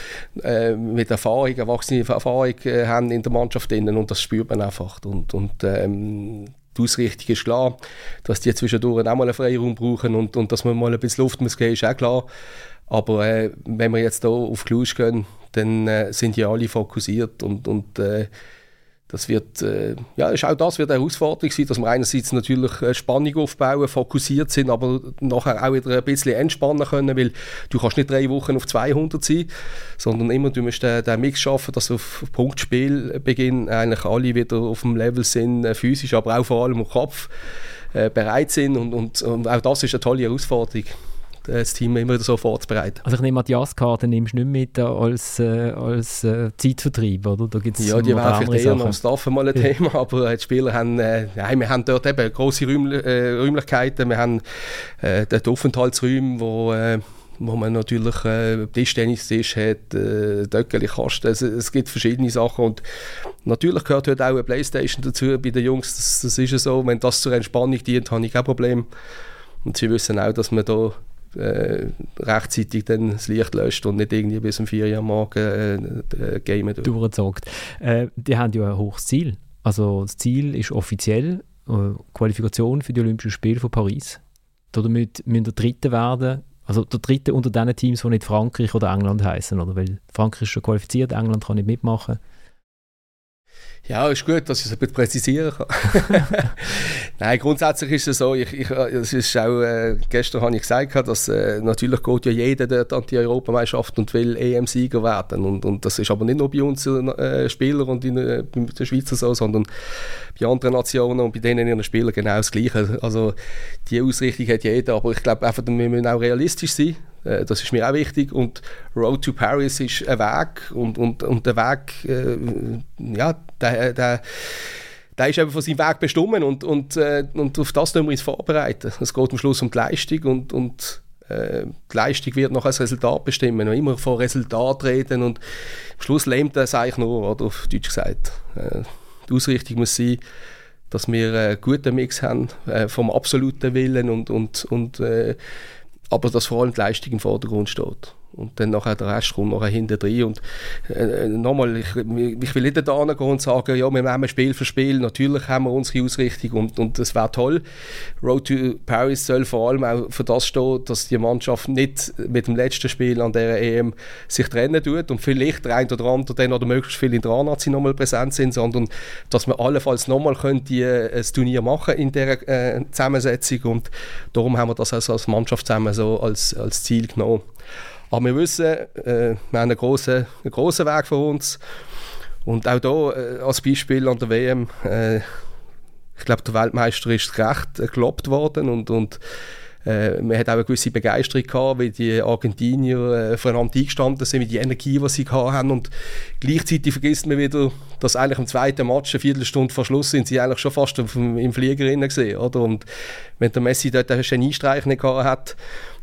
äh, mit Erfahrung, Erwachsene Erfahrung äh, haben in der Mannschaft innen und das spürt man einfach. Und, und ähm, die Ausrichtung ist klar, dass die zwischendurch auch mal einen Freiraum brauchen und, und dass man mal ein bisschen Luft muss geben, ist auch klar. Aber äh, wenn wir jetzt hier auf Klusch gehen, dann äh, sind die alle fokussiert und, und äh, das wird, äh, ja, auch das wird eine Herausforderung sein, dass wir einerseits natürlich äh, Spannung aufbauen, fokussiert sind, aber nachher auch wieder ein bisschen entspannen können, weil du kannst nicht drei Wochen auf 200 sein, sondern immer, du musst den, den Mix schaffen, dass auf Punktspielbeginn eigentlich alle wieder auf dem Level sind, äh, physisch, aber auch vor allem im Kopf. äh, bereit sind und, und, und, auch das ist eine tolle Herausforderung das Team immer so vorzubereiten. Also ich nehme die Jazzkarte nimmst du nicht mit als, äh, als äh, Zeitvertreib, oder? Da gibt's ja, die wären vielleicht eher am Staff mal ein Thema, aber die Spieler haben, äh, nein, wir haben dort eben grosse Räum, äh, Räumlichkeiten, wir haben äh, dort Aufenthaltsräume, wo äh, wo man natürlich äh, Tischtennistisch hat, äh, Döckeli, Kasten, also, es gibt verschiedene Sachen und natürlich gehört heute auch eine Playstation dazu bei den Jungs, das, das ist ja so, wenn das zur Entspannung dient, habe ich kein Problem. Und sie wissen auch, dass man da äh, rechtzeitig dann das Licht löscht und nicht irgendwie bis um 4 Uhr am Morgen äh, äh, gamen durchzockt. Äh, die haben ja ein hohes Ziel. Also das Ziel ist offiziell äh, Qualifikation für die Olympischen Spiele von Paris. Damit müssen wir Dritte werden, also der Dritte unter den Teams, die nicht Frankreich oder England heißen, oder? Weil Frankreich ist schon qualifiziert, England kann nicht mitmachen. Ja, ist gut, dass ich es ein bisschen präzisieren kann. Nein, grundsätzlich ist es so, ich, ich, es ist auch, äh, gestern habe ich gesagt, dass äh, natürlich geht ja jeder dort an die Europameisterschaft und will EM-Sieger werden. Und, und das ist aber nicht nur bei uns äh, Spielern und in, äh, bei den Schweizer so, sondern bei anderen Nationen und bei denen ihren Spielern genau das Gleiche. Also die Ausrichtung hat jeder, aber ich glaube einfach, wir müssen auch realistisch sein. Äh, das ist mir auch wichtig. Und Road to Paris ist ein Weg und, und, und der Weg, äh, ja, der, der, der ist eben von seinem Weg bestimmt und, und, äh, und auf das müssen wir uns vorbereiten. Es geht am Schluss um die Leistung und, und äh, die Leistung wird noch das Resultat bestimmen. Immer von Resultat reden und am Schluss lähmt das eigentlich nur, oder auf Deutsch gesagt. Äh, die Ausrichtung muss sein, dass wir einen guten Mix haben äh, vom absoluten Willen und, und, und äh, aber dass vor allem die Leistung im Vordergrund steht. Und dann nachher der Rest kommt nachher hinten drin. Und äh, nochmal, ich, ich will nicht da gehen und sagen, ja, wir nehmen Spiel für Spiel. Natürlich haben wir unsere Ausrichtung und, und das wäre toll. Road to Paris soll vor allem auch für das stehen, dass die Mannschaft nicht mit dem letzten Spiel an der EM sich trennen tut und vielleicht der ein oder andere dann oder möglichst viel in der A-Nazi nochmal präsent sind, sondern dass wir allenfalls nochmal die, äh, ein Turnier machen in dieser äh, Zusammensetzung und darum haben wir das also als Mannschaft zusammen so als, als Ziel genommen. Aber wir wissen, äh, wir haben einen grossen, einen grossen Weg vor uns. Und auch hier äh, als Beispiel an der WM, äh, ich glaube, der Weltmeister ist recht äh, gelobt worden und, und äh, man hat auch eine gewisse Begeisterung gehabt, wie die Argentinier äh, voneinander eingestanden sind, wie die Energie, die sie haben und gleichzeitig vergisst man wieder, dass eigentlich im zweiten Match, eine Viertelstunde vor Schluss, sind sie eigentlich schon fast im Flieger gesehen, oder? Und wenn der Messi dort einen Einstreich nicht gehabt hat,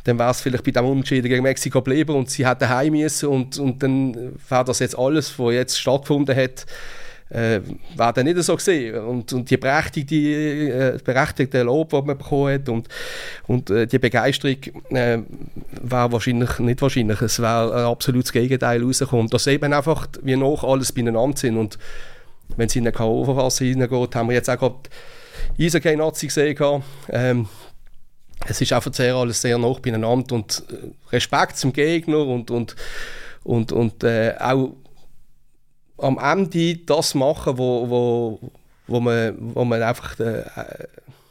dann wäre es vielleicht bei dem Unentschieden gegen Mexiko geblieben und sie hätten heim müssen und, und dann wäre das jetzt alles, was jetzt stattgefunden hat, äh, wäre dann nicht so gesehen. Und, und die berechtigte, äh, berechtigte Lob, die man bekommen hat und, und äh, die Begeisterung äh, wäre wahrscheinlich, nicht wahrscheinlich, es wäre ein absolutes Gegenteil rausgekommen. Dass eben einfach, wie noch alles beieinander sind und wenn es in eine K.O.-Verfassung hineingeht, haben wir jetzt auch gerade Eishockey-Nazi gesehen, ähm, es ist einfach sehr alles sehr nah beieinander und äh, Respekt zum Gegner und, und, und, und äh, auch am Ende das machen, wo, wo, wo, man, wo man einfach äh,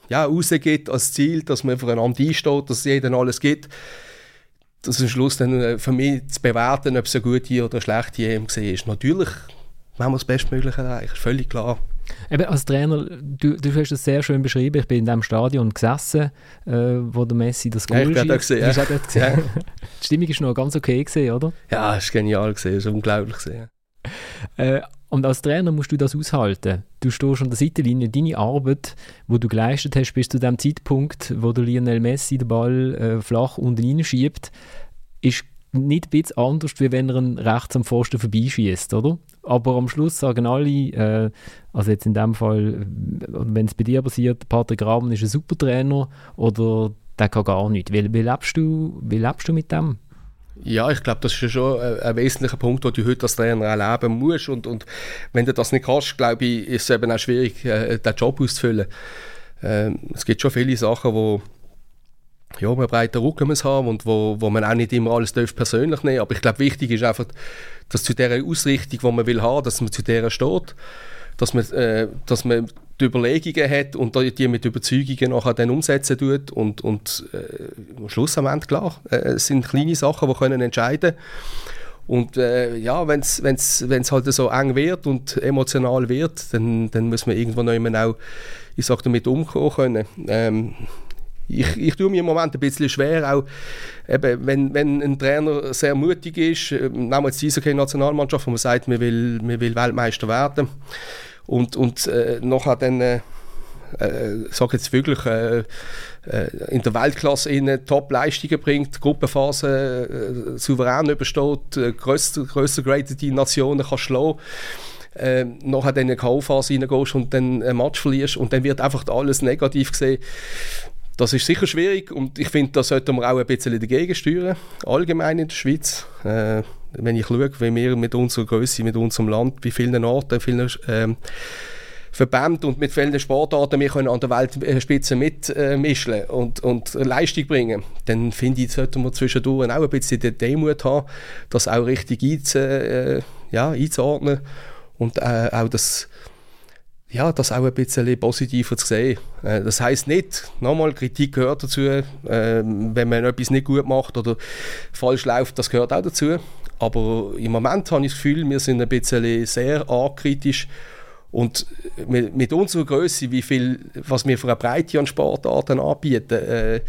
ja, rausgeht als Ziel, dass man voneinander einsteht, dass jeder alles gibt. Das ist am Schluss dann äh, für mich zu bewerten, ob es eine gute oder eine schlechte EM war. Natürlich wenn wir das Bestmögliche erreichen, völlig klar. Eben als Trainer, du, du hast es sehr schön beschrieben, ich bin in dem Stadion gesessen, äh, wo der Messi das Goal ja, ich schießt. Gesehen, ja. Du hast gesehen. Ja. Die Stimmung ist noch ganz okay gewesen, oder? Ja, es war genial, gewesen, es war unglaublich. Gewesen. Äh, und als Trainer musst du das aushalten. Du stehst an der Seitenlinie, deine Arbeit, wo du geleistet hast bis zu dem Zeitpunkt, wo der Lionel Messi den Ball äh, flach unten reinschiebt, ist nicht ein bisschen anders, wie wenn er ihn rechts am Pfosten vorbeischießt, oder? Aber am Schluss sagen alle, äh, also jetzt in dem Fall, wenn es bei dir passiert, Patrick Rahmen ist ein super Trainer oder der kann gar nichts. Wie, wie, lebst, du, wie lebst du mit dem? Ja, ich glaube, das ist schon ein, ein, wesentlicher Punkt, den du heute als Trainer erleben musst. Und, und wenn du das nicht kannst, glaube ich, ist es eben auch schwierig, äh, den Job auszufüllen. Äh, es gibt schon viele Sachen, die ja, man breiten Rücken muss haben und wo, wo man auch nicht immer alles darf persönlich nehmen. Aber ich glaube, wichtig ist einfach, dass zu der Ausrichtung, die man will haben, dass man zu der steht, dass man, äh, dass man die Überlegungen hat und die mit Überzeugungen nachher dann umsetzen tut und, und äh, am Schluss am Ende, klar, äh, es sind kleine Sachen, die können entscheiden. Und äh, ja, wenn es wenn's, wenn's halt so eng wird und emotional wird, dann, dann muss man immer auch ich sage, damit umgehen können. Ähm, ich, ich tue mir im Moment ein bisschen schwer, auch eben, wenn, wenn ein Trainer sehr mutig ist, wir jetzt diese Nationalmannschaft, wo man sagt, man will, man will Weltmeister werden und, und äh, nachher dann, äh, äh, sage jetzt wirklich, äh, äh, in der Weltklasse in Top-Leistungen bringt, Gruppenphase äh, souverän übersteht, äh, grösser, grösser gradete Nationen kann schlagen äh, nachher dann in eine K.O.-Phase reingehst und dann ein Match verlierst und dann wird einfach alles negativ gesehen. Das ist sicher schwierig und ich finde, da sollten wir auch ein bisschen dagegen steuern, allgemein in der Schweiz. Äh, wenn ich schaue, wie wir mit unserer Größe, mit unserem Land, bei vielen Orten, vielen äh, Verbänden und mit vielen Sportarten wir können an der Weltspitze mitmischen äh, und, und Leistung bringen, dann finde ich, sollten wir zwischendurch auch ein bisschen den Demut haben, das auch richtig einzu, äh, ja, einzuordnen und äh, auch das ja, das auch ein bisschen positiver zu sehen. Äh, das heißt nicht, nochmal, Kritik gehört dazu, äh, wenn man etwas nicht gut macht oder falsch läuft, das gehört auch dazu. Aber im Moment habe ich das Gefühl, wir sind ein bisschen sehr argkritisch und mit, mit, unserer Größe, wie viel, was wir für eine Breite an Sportarten anbieten, äh, äh,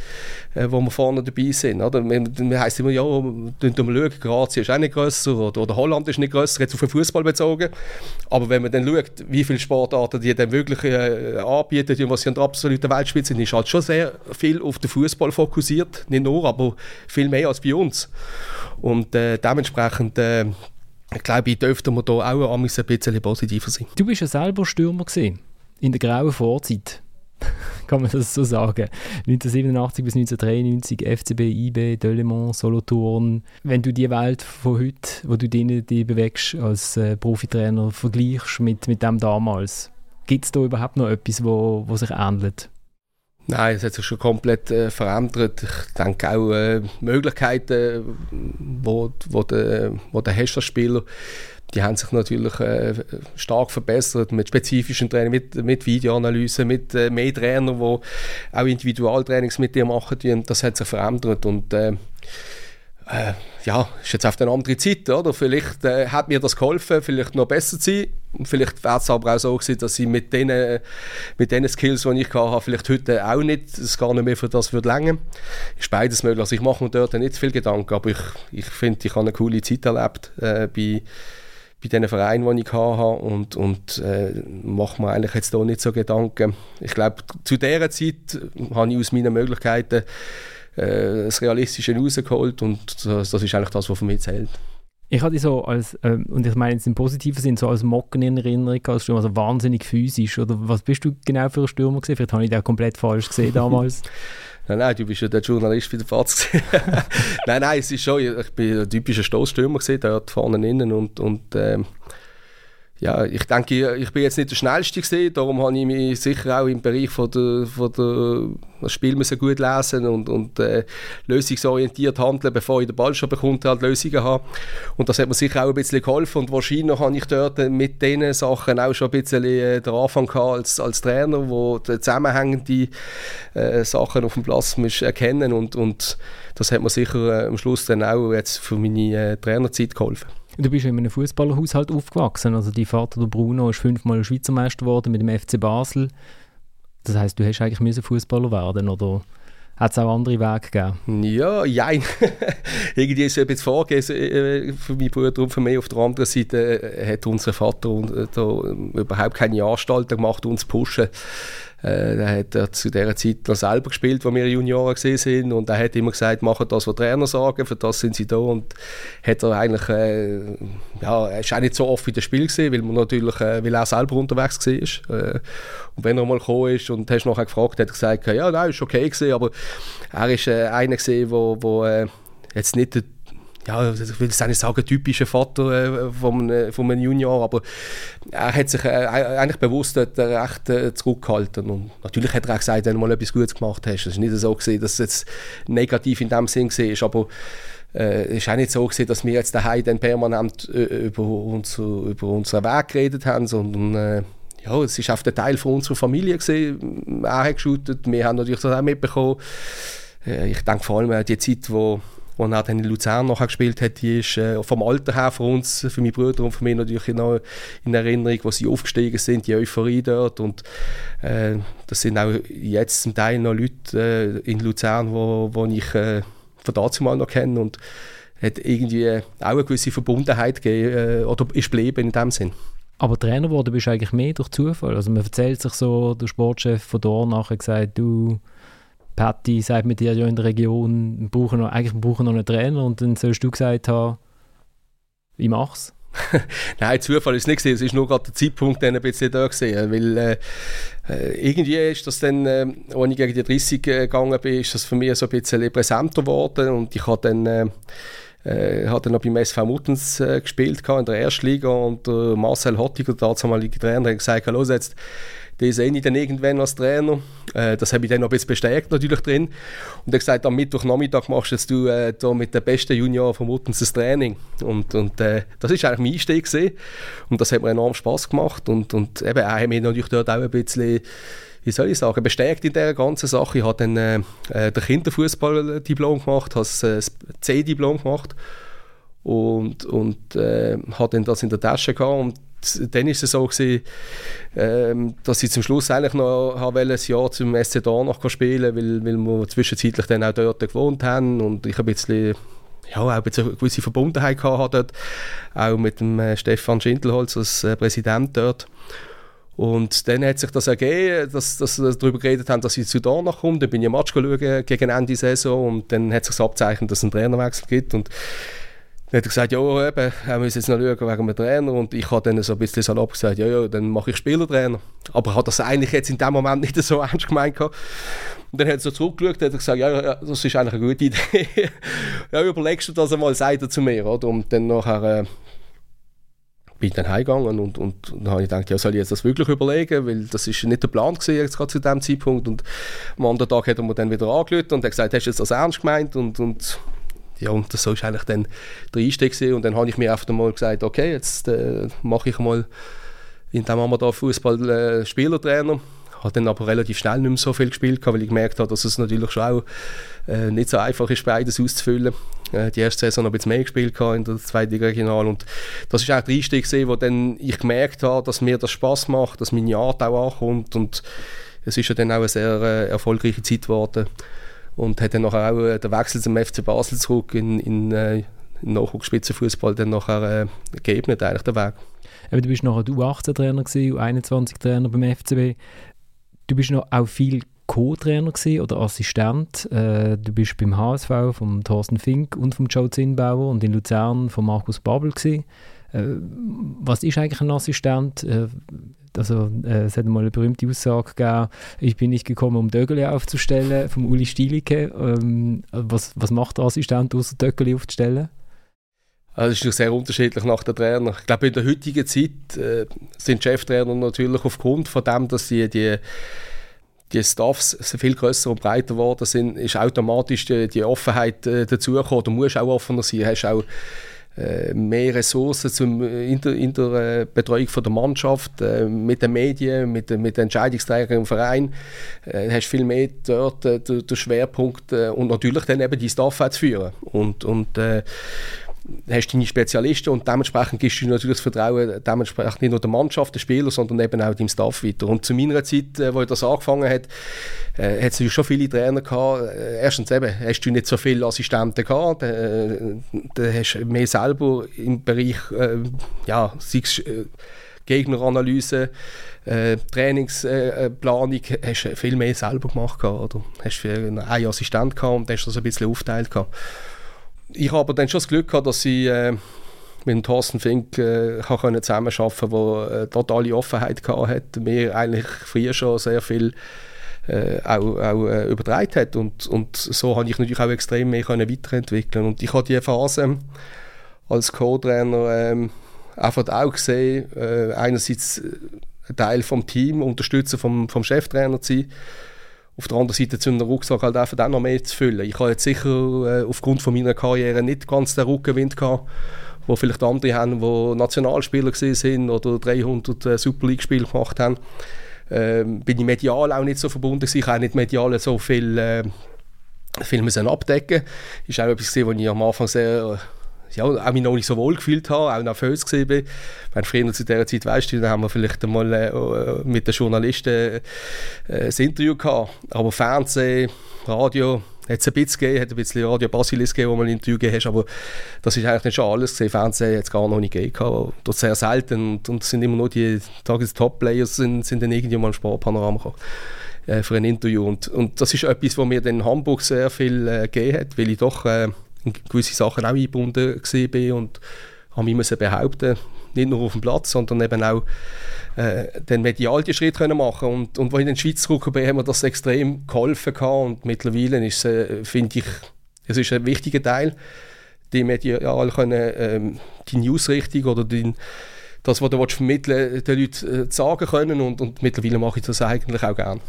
wo wir vorne dabei sind. Oder? Wir heisst immer, ja, schauen, Kroatien ist auch nicht grösser oder, oder Holland ist nicht grösser, jetzt auf den Fußball bezogen. Aber wenn man dann schaut, wie viele Sportarten die dann wirklich äh, anbieten und was sie an der absoluten Weltspitze sind, ist halt schon sehr viel auf den Fußball fokussiert. Nicht nur, aber viel mehr als bei uns. Und äh, dementsprechend äh, ich glaube, ich dürfte mir da auch ein bisschen positiver sein. Du bist ja selber Stürmer gesehen in der grauen Vorzeit. Kann man das so sagen? 1987 bis 1993 FCB, IB, Delemont, Solothurn. Wenn du die Welt von heute, wo du dich, dich bewegst als äh, Profitrainer, vergleichst mit, mit dem damals, gibt es da überhaupt noch etwas, wo, wo sich ähnelt? Nein, es hat sich schon komplett äh, verändert. Ich denke auch äh, Möglichkeiten, wo, wo der, wo der Herstellerspieler, die haben sich natürlich äh, stark verbessert mit spezifischen Trainern, mit, mit Videoanalyse, mit äh, mehr Trainern, die auch Individualtrainings mit dir machen. Das hat sich verändert und äh, äh, ja, ist jetzt auf eine andere Zeit, oder? Vielleicht äh, hat mir das geholfen, vielleicht noch besser zu sein. Vielleicht wäre es aber auch so gewesen, dass ich mit den, mit den Skills, die ich hatte, vielleicht heute auch nicht, es gar nicht mehr für das würde länger. Ist beides möglich. Also ich mache mir dort nicht viel Gedanken, aber ich, ich finde, ich habe eine coole Zeit erlebt äh, bei, bei den Vereinen, die ich hatte und, und äh, mache mir eigentlich jetzt da nicht so Gedanken. Ich glaube, zu dieser Zeit habe ich aus meinen Möglichkeiten äh, das Realistische rausgeholt und das, das ist eigentlich das, was für mich zählt. Ich hatte so als, ähm, und ich meine jetzt im positiven Sinn, so als Mocken in Erinnerung als Stürmer, also wahnsinnig physisch. Oder was bist du genau für ein Stürmer gesehen? Vielleicht habe ich den komplett falsch gesehen damals. nein, nein, du bist ja der Journalist bei der Fatz. nein, nein, es ist schon, ich bin ein typischer Stoßstürmer gesehen, dort vorne innen und, und ähm, ja, ich denke, ich bin jetzt nicht der Schnellste gesehen, darum habe ich mich sicher auch im Bereich von der, von der das Spiel müssen gut lesen und, und äh, lösungsorientiert handeln, bevor ich den Ball schon bekomme, halt Lösungen haben. Und das hat mir sicher auch ein bisschen geholfen und wahrscheinlich habe ich dort mit diesen Sachen auch schon ein bisschen äh, den Anfang gehabt als, als Trainer, wo die zusammenhängenden äh, Sachen auf dem Platz muss erkennen und, und das hat mir sicher äh, am Schluss dann auch jetzt für meine äh, Trainerzeit geholfen. Du bist in einem Fußballerhaushalt aufgewachsen. Also dein Vater, der Bruno, ist fünfmal Schweizer Meister geworden mit dem FC Basel. Das heißt, du hast eigentlich Fußballer werden oder hat es auch andere Wege gegeben? Ja, jein. Irgendwie ist es vorgegeben äh, für meinen Bruder und für mich. Auf der anderen Seite äh, hat unser Vater äh, da überhaupt keine Anstalten gemacht, uns zu pushen. Äh, er hat er zu dieser Zeit noch selber gespielt, als wir Junioren sind. Und er hat immer gesagt, macht das, was Trainer sagen, für das sind sie da. Und hat er eigentlich, äh, ja, er ist auch nicht so oft in das Spiel gesehen, weil man natürlich, äh, weil er selber unterwegs war. Äh, und wenn er mal gekommen ist und hast nachher gefragt, hat er gesagt, ja, nein, ist okay gewesen, aber er ist äh, einer gesehen, wo, wo äh, jetzt nicht der ja, ich will es nicht sagen, typischer Vater äh, von, einem, von einem Junior, aber er hat sich äh, eigentlich bewusst dort recht äh, zurückgehalten. Und natürlich hat er auch gesagt, wenn du mal etwas Gutes gemacht hast. Es ist nicht so gesehen, dass es jetzt negativ in dem Sinn war, aber äh, ist auch nicht so gewesen, dass wir jetzt daheim dann permanent äh, über, unser, über unseren Weg geredet haben, sondern äh, ja, es ist auch der Teil von unserer Familie gewesen. Er hat geschaut, wir haben natürlich das auch mitbekommen. Äh, ich denke vor allem an die Zeit, wo wo er dann in Luzern nachher gespielt hat, die ist äh, vom Alter her für uns, für meine Brüder und für mich natürlich noch in Erinnerung, wo sie aufgestiegen sind, die Euphorie dort und äh, das sind auch jetzt zum Teil noch Leute äh, in Luzern, wo, wo ich äh, von dazu mal noch kenne und hat irgendwie auch eine gewisse Verbundenheit gegeben äh, oder ist geblieben in dem Sinn. Aber Trainer geworden bist du eigentlich mehr durch Zufall. Also man erzählt sich so, der Sportchef von Dornach hat gesagt, du Patti sagt mit dir ja in der Region, wir brauchen noch, eigentlich brauchen noch einen Trainer und dann sollst du gesagt haben, ich mach's. Nein, Zufall ist nicht Es ist nur gerade der Zeitpunkt dann ein bisschen da gesehen, weil äh, äh, irgendwie ist das dann, äh, als ich gegen die 30 äh, gegangen bin, ist das für mich so ein bisschen präsenter geworden und ich habe dann äh, äh, hat noch beim SV Muttens äh, gespielt in der Erstliga und äh, Marcel Hottiger, der damalige Trainer, hat gesagt, los jetzt das sehe ich dann irgendwann als Trainer. Äh, das habe ich dann noch ein bisschen bestärkt natürlich drin. Und er gesagt, am Mittwochnachmittag machst jetzt du äh, mit den besten Junioren von das Training. Und, und äh, das ist eigentlich mein Einstieg gewesen. Und das hat mir enorm Spaß gemacht. Und, und eben, er hat mich natürlich dort auch ein bisschen wie soll ich sagen, bestärkt in dieser ganzen Sache. Ich habe dann äh, äh den Kinderfußball-Diplom gemacht, habe äh, das C-Diplom gemacht und, und äh, habe dann das in der Tasche gehabt und dann war es so, gewesen, ähm, dass ich zum Schluss eigentlich noch ein Jahr zum SC Dornach spielen weil, weil wir zwischenzeitlich dann auch dort gewohnt haben und ich ein ja, auch ein eine gewisse Verbundenheit hatte dort, auch mit dem äh, Stefan Schindelholz als äh, Präsident dort. Und dann hat sich das ergeben, dass, dass wir darüber geredet haben, dass ich zu Dornach komme. Dann bin ich ein Match schauen gegen Ende Saison und dann hat sich abzeichnet, dass es einen Trainerwechsel gibt. Und dann hat er gesagt, ja, eben, wir müssen jetzt noch schauen wegen dem Trainer. Und ich habe dann so ein bisschen salopp gesagt, ja, ja, dann mache ich Spielertrainer. Aber ich habe das eigentlich jetzt in dem Moment nicht so ernst gemeint. Und dann hat er so zurückgeschaut und gesagt, ja, ja, das ist eigentlich eine gute Idee. ja, überlegst du das einmal, sagt er zu mir. Oder? Und dann nachher äh, bin ich dann heimgegangen und, und, und dann habe ich gedacht, ja, soll ich jetzt das wirklich überlegen, weil das ist nicht der Plan gewesen, jetzt gerade zu dem Zeitpunkt. Und am anderen Tag hat er mir dann wieder angelötet und hat gesagt, hast du jetzt das ernst gemeint? Und, und ja, und das war eigentlich dann der Einstieg gewesen. und dann habe ich mir einfach mal gesagt, okay, jetzt äh, mache ich mal in dem Amateur Fußball äh, Spielertrainer. Habe dann aber relativ schnell nicht mehr so viel gespielt, weil ich gemerkt habe, dass es natürlich schon auch äh, nicht so einfach ist, beides auszufüllen. Äh, die erste Saison noch ein bisschen mehr gespielt in der zweiten Regional und das ist auch der Einstieg gewesen, wo dann ich gemerkt habe, dass mir das Spaß macht, dass meine Art auch ankommt und es ist ja dann auch eine sehr äh, erfolgreiche Zeit geworden und hat dann nachher auch äh, den Wechsel zum FC Basel zurück in, in, äh, in Nachwuchsspitzenfußball dann nachher äh, geebnet, eigentlich der Weg. Aber du bist nachher U18-Trainer U21-Trainer beim FCB. Du bist noch auch viel Co-Trainer oder Assistent. Äh, du bist beim HSV vom Thorsten Fink und vom Joe Zinnbauer und in Luzern von Markus Babel gewesen. Äh, was ist eigentlich ein Assistent? Äh, also äh, es hat mal eine berühmte Aussage gegeben, ich bin nicht gekommen, um Dögeli aufzustellen, vom Uli Stielicke. Ähm, was, was macht der Assistent, außer Dögeli aufzustellen? Also es ist sehr unterschiedlich nach der Trainer. Ich glaube, in der heutigen Zeit sind Cheftrainer natürlich aufgrund von dem, dass sie die die Staffs viel größer und breiter geworden sind, ist automatisch die, die Offenheit äh, dazugekommen. Du musst auch offener sein. Hast auch mehr Ressourcen zum, äh, in, der, in der äh, Betreuung von der Mannschaft, äh, mit den Medien, mit, mit den Entscheidungsträgern im Verein. Äh, hast viel mehr dort äh, den Schwerpunkt und natürlich dann eben die Staff zu führen. Und, und hast deine Spezialisten und dementsprechend gibst du natürlich das Vertrauen dementsprechend nicht nur der Mannschaft, der Spieler, sondern eben auch dem Staff weiter. Und zu meiner Zeit, äh, ich das angefangen hat, äh, hat es schon viele Trainer gehabt. Äh, erstens eben, hast du nicht so viele Assistenten gehabt, äh, da hast du mehr selber im Bereich, äh, ja, sei es, Gegneranalyse, äh, Trainingsplanung, äh, hast du viel mehr selber gemacht gehabt, oder? Hast du einen Assistent gehabt und hast das ein bisschen aufteilt gehabt ich habe dann schon das Glück gehabt, dass ich äh, mit dem Thorsten Fink äh, können zusammenarbeiten konnte, der äh, totale Offenheit hatte, mir eigentlich früher schon sehr viel äh, auch, auch äh, übertragen hat. Und, und so habe ich natürlich auch extrem mehr können weiterentwickeln. Und ich habe diese Phase als Co-Trainer ähm, einfach auch gesehen, äh, einerseits ein Teil vom Team, Unterstützer vom, vom Cheftrainer zu sein auf der anderen Seite zu einem Rucksack halt einfach auch noch mehr zu füllen. Ich habe jetzt sicher äh, aufgrund von meiner Karriere nicht ganz den Rückenwind gehabt, wo vielleicht andere haben, die Nationalspieler sind oder 300 äh, Super League-Spiele gemacht haben. Ähm, bin ich medial auch nicht so verbunden Ich habe nicht medial so viel äh, viel müssen abdecken. Ist auch etwas gesehen, was ich am Anfang sehr ja, auch mich noch nicht so wohl gefühlt habe, auch nervös gesehen bin. Wenn früher zu dieser Zeit, weißt du, dann haben wir vielleicht einmal äh, mit den Journalisten äh, ein Interview gehabt. Aber Fernsehen, Radio, hat es ein bisschen gegeben, hat ein bisschen Radio Basilis gegeben, wo man ein Interview gegeben hast, aber das ist eigentlich nicht schon alles gewesen. Fernsehen hat es gar noch nicht gegeben, dort sehr selten und, und sind immer nur die Tages-Top-Players sind, sind dann irgendwie mal im Sportpanorama gekommen äh, für ein Interview und, und das ist etwas, was mir in Hamburg sehr viel äh, gegeben hat, weil ich doch äh, in gewisse Sachen auch eingebunden bin und habe mich behaupten nicht nur auf dem Platz, sondern eben auch äh, den medial die Schritt können machen. Und und als ich in die Schweiz zurückgekommen bin, haben mir das extrem geholfen gehabt. Und mittlerweile ist äh, finde ich es ist ein wichtiger Teil die medial können ähm, die Newsrichtung oder die, das was du vermitteln den Leuten äh, sagen können. Und, und mittlerweile mache ich das eigentlich auch gerne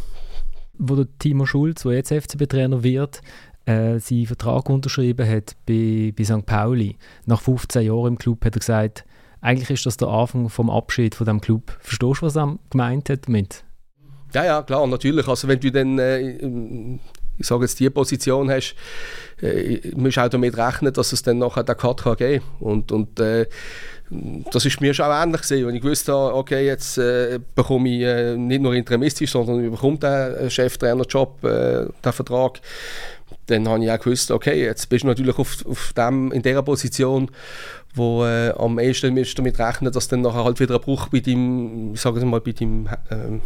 wo der Timo Schulz, der jetzt FCB-Trainer wird, äh, seinen Vertrag unterschrieben hat bei, bei St. Pauli. Nach 15 Jahren im Club hat er gesagt, eigentlich ist das der Anfang vom Abschied von dem Club. Verstehst du, was er gemeint hat damit? Ja, ja, klar, natürlich. Also wenn du dann, äh, ich sage jetzt, die Position hast, äh, musst auch damit rechnen, dass es dann nachher den Cut kann geben kann. Und, und äh, das ist mir schon auch ähnlich gewesen, wenn ich wusste, okay, jetzt äh, bekomme ich äh, nicht nur interimistisch, sondern ich bekomme den Cheftrainerjob, äh, den Vertrag dann habe ich auch gewusst, okay, jetzt bist du natürlich auf, auf dem, in dieser Position, wo äh, am ehesten du damit rechnen, dass dann nachher halt wieder ein Bruch bei deinem, sagen wir mal, bei deinem, äh,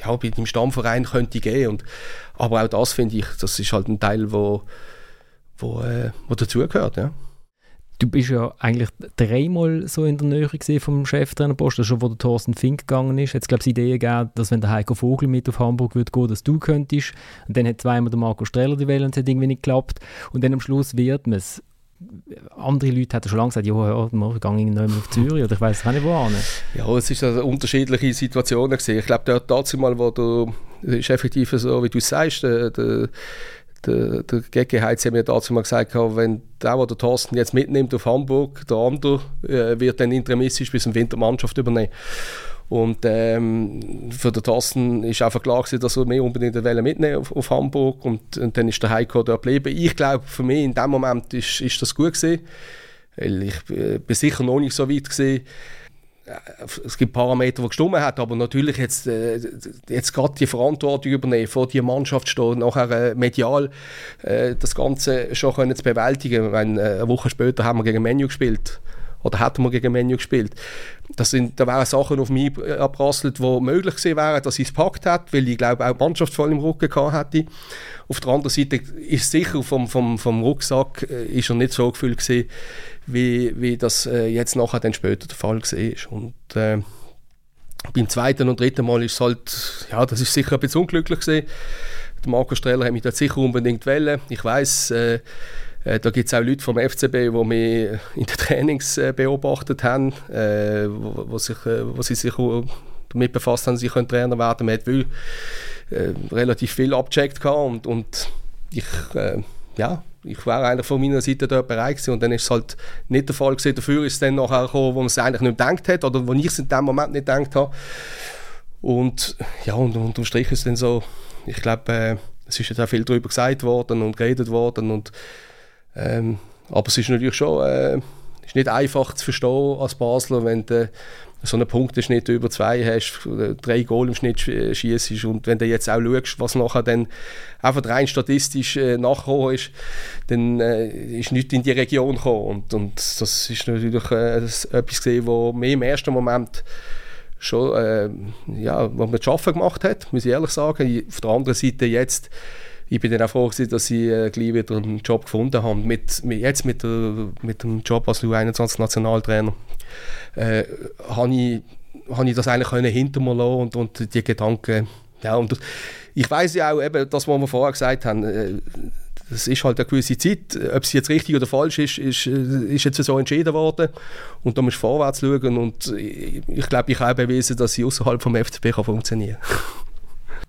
ja, bei deinem Stammverein könnte gehen. Und, aber auch das finde ich, das ist halt ein Teil, wo, wo, äh, wo dazugehört, ja. Du bist ja eigentlich dreimal so in der Nähe vom Cheftrainerposten, schon wo der Thorsten Fink gegangen ist. Jetzt glaube ich Idee gegeben, dass wenn der Heiko Vogel mit auf Hamburg würde gehen, dass du könntest. Und dann hat zweimal der Marco Streller die Welle und es hat irgendwie nicht geklappt. Und dann am Schluss wird man es. Andere Leute haben schon lange gesagt, ja, hör mal, ich gehe irgendwann auf Zürich oder ich weiß auch nicht wo Ja, es ist also unterschiedliche Situationen gewesen. Ich glaube, dort dazu mal, wo du, ist effektiv so, wie du sagst, der, der der, der GG hat mir dazu mal gesagt, wenn der, der Thorsten jetzt mitnimmt auf Hamburg, der andere äh, wird dann interimistisch bis zum Winter Mannschaft übernehmen. Und ähm, für den Thorsten ist einfach klar gewesen, dass er mehr unbedingt mitnehmen auf, auf Hamburg und, und, dann ist der Heiko dort geblieben. Ich glaube, für mich in dem Moment ist, ist das gut gewesen, weil ich äh, bin sicher noch nicht so weit gewesen, es gibt Parameter, die gestimmt haben, aber natürlich jetzt, äh, jetzt gerade die Verantwortung übernehmen, vor die Mannschaft stehen, nachher äh, medial äh, das Ganze schon können zu bewältigen. Wenn, äh, eine Woche später haben wir gegen Menu gespielt oder hätten wir gegen Menu gespielt. Das sind, da wären Sachen auf mich abprasselt, die möglich gewesen wären, dass ich es gepackt hätte, weil ich glaube auch die Mannschaft voll im Rücken gehabt hätte. Auf der anderen Seite ist sicher vom, vom, vom Rucksack äh, ist er nicht so gefüllt gewesen, wie, wie das äh, jetzt nachher dann später der Fall war. Und äh, beim zweiten und dritten Mal ist es halt, ja, das ist sicher ein bisschen unglücklich gewesen. Der Marco Streller hat mich dort sicher unbedingt wählen. Ich weiß, äh, äh, da gibt es auch Leute vom FCB, die mich in den Trainings äh, beobachtet haben, äh, wo, wo, sich, äh, wo sie sich damit befasst haben, sie können Trainer werden. Man hat will, relativ viel abgecheckt und, und ich, ja, ich wäre eigentlich von meiner Seite dort bereit gewesen und dann ist es halt nicht der Fall gewesen. Dafür ist es dann nachher gekommen, wo man es eigentlich nicht gedacht hat oder wo ich es in dem Moment nicht gedacht habe. Und ja, und unterm Strich ist es dann so, ich glaube, äh, es ist jetzt auch viel darüber gesagt worden und geredet worden und ähm, aber es ist natürlich schon äh, ist nicht einfach zu verstehen als Basler, wenn du so einen Punkteschnitt über zwei hast, drei Goal im Schnitt schießt und wenn du jetzt auch schaust, was nachher dann einfach rein statistisch äh, nachgekommen ist, dann äh, ist nichts in die Region gekommen und, und das ist natürlich äh, etwas gesehen, wo mir im ersten Moment schon, äh, ja, was man zu schaffen gemacht hat, muss ich ehrlich sagen. Auf der anderen Seite jetzt ich bin dann auch froh, dass ich äh, gleich wieder einen Job gefunden habe. Mit, mit, jetzt mit, der, mit dem Job als U21-Nationaltrainer äh, habe ich, hab ich das eigentlich können hinter mir lassen und, und die Gedanken, ja, und das, ich weiß ja auch eben, das, was wir vorher gesagt haben, äh, das ist halt eine gewisse Zeit. Ob es jetzt richtig oder falsch ist, ist, äh, ist jetzt so entschieden worden. Und da musst du vorwärts schauen. Und ich, ich glaube, ich habe bewiesen, dass sie außerhalb vom FCB funktionieren kann.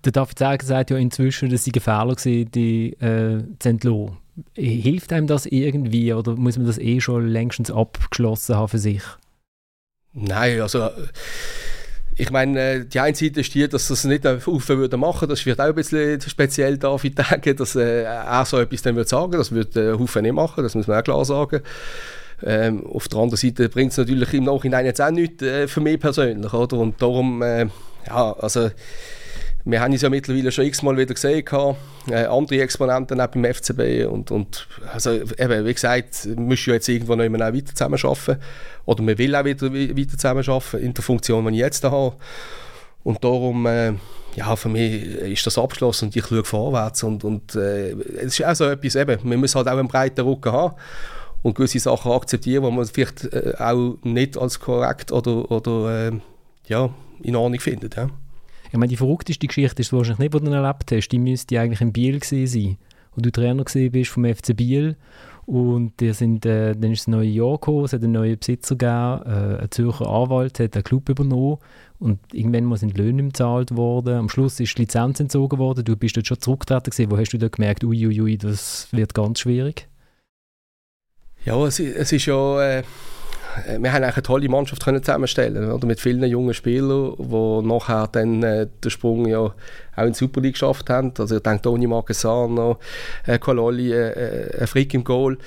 Der David Säger sagt ja inzwischen, dass sie Fehler war, die äh, zu entlassen. Hilft einem das irgendwie oder muss man das eh schon längstens abgeschlossen haben für sich? Nein, also ich meine, äh, die eine Seite ist die, dass das nicht auf würde machen. Das wird auch ein bisschen speziell David denken, dass äh, er so etwas dann würde sagen. Das würde äh, nicht machen, das muss man auch klar sagen. Ähm, auf der anderen Seite bringt es natürlich im Nachhinein jetzt auch nichts äh, für mich persönlich, oder? Und darum, äh, ja, also wir haben es ja mittlerweile schon x-mal wieder gesehen, äh, andere Exponenten auch beim FCB und, und also eben, wie gesagt, wir müssen ja jetzt immer auch weiter zusammenarbeiten oder man will auch wieder weiter zusammenarbeiten in der Funktion, die ich jetzt habe und darum, äh, ja, für mich ist das abgeschlossen und ich schaue vorwärts und, und äh, es ist auch so etwas, eben, man muss halt auch einen breiten Rücken haben und gewisse Sachen akzeptieren, die man vielleicht äh, auch nicht als korrekt oder, oder äh, ja, in Ordnung findet. Ja. Ich meine, die verrückteste Geschichte ist wahrscheinlich nicht, die du erlebt hast. Die müsste eigentlich in Biel gewesen sein. Und du Trainer gewesen bist vom FC Biel. Und die sind, äh, dann ist das neue Jahr gekommen, es hat einen neuen Besitzer gegeben, äh, ein Zürcher Anwalt hat den Club übernommen und irgendwann sind Löhne bezahlt worden. Am Schluss ist die Lizenz entzogen worden. Du bist dort schon zurückgetreten gewesen. Wo hast du da gemerkt, uiuiui, ui, das wird ganz schwierig? Ja, es, es ist ja... Äh, wir haben eine tolle Mannschaft können zusammenstellen oder mit vielen jungen Spielern, die nachher dann äh, den Sprung ja auch in die Super League geschafft haben. Also ich denke Toni Marquesano, äh, Kololi, äh, äh, Frick im Goal.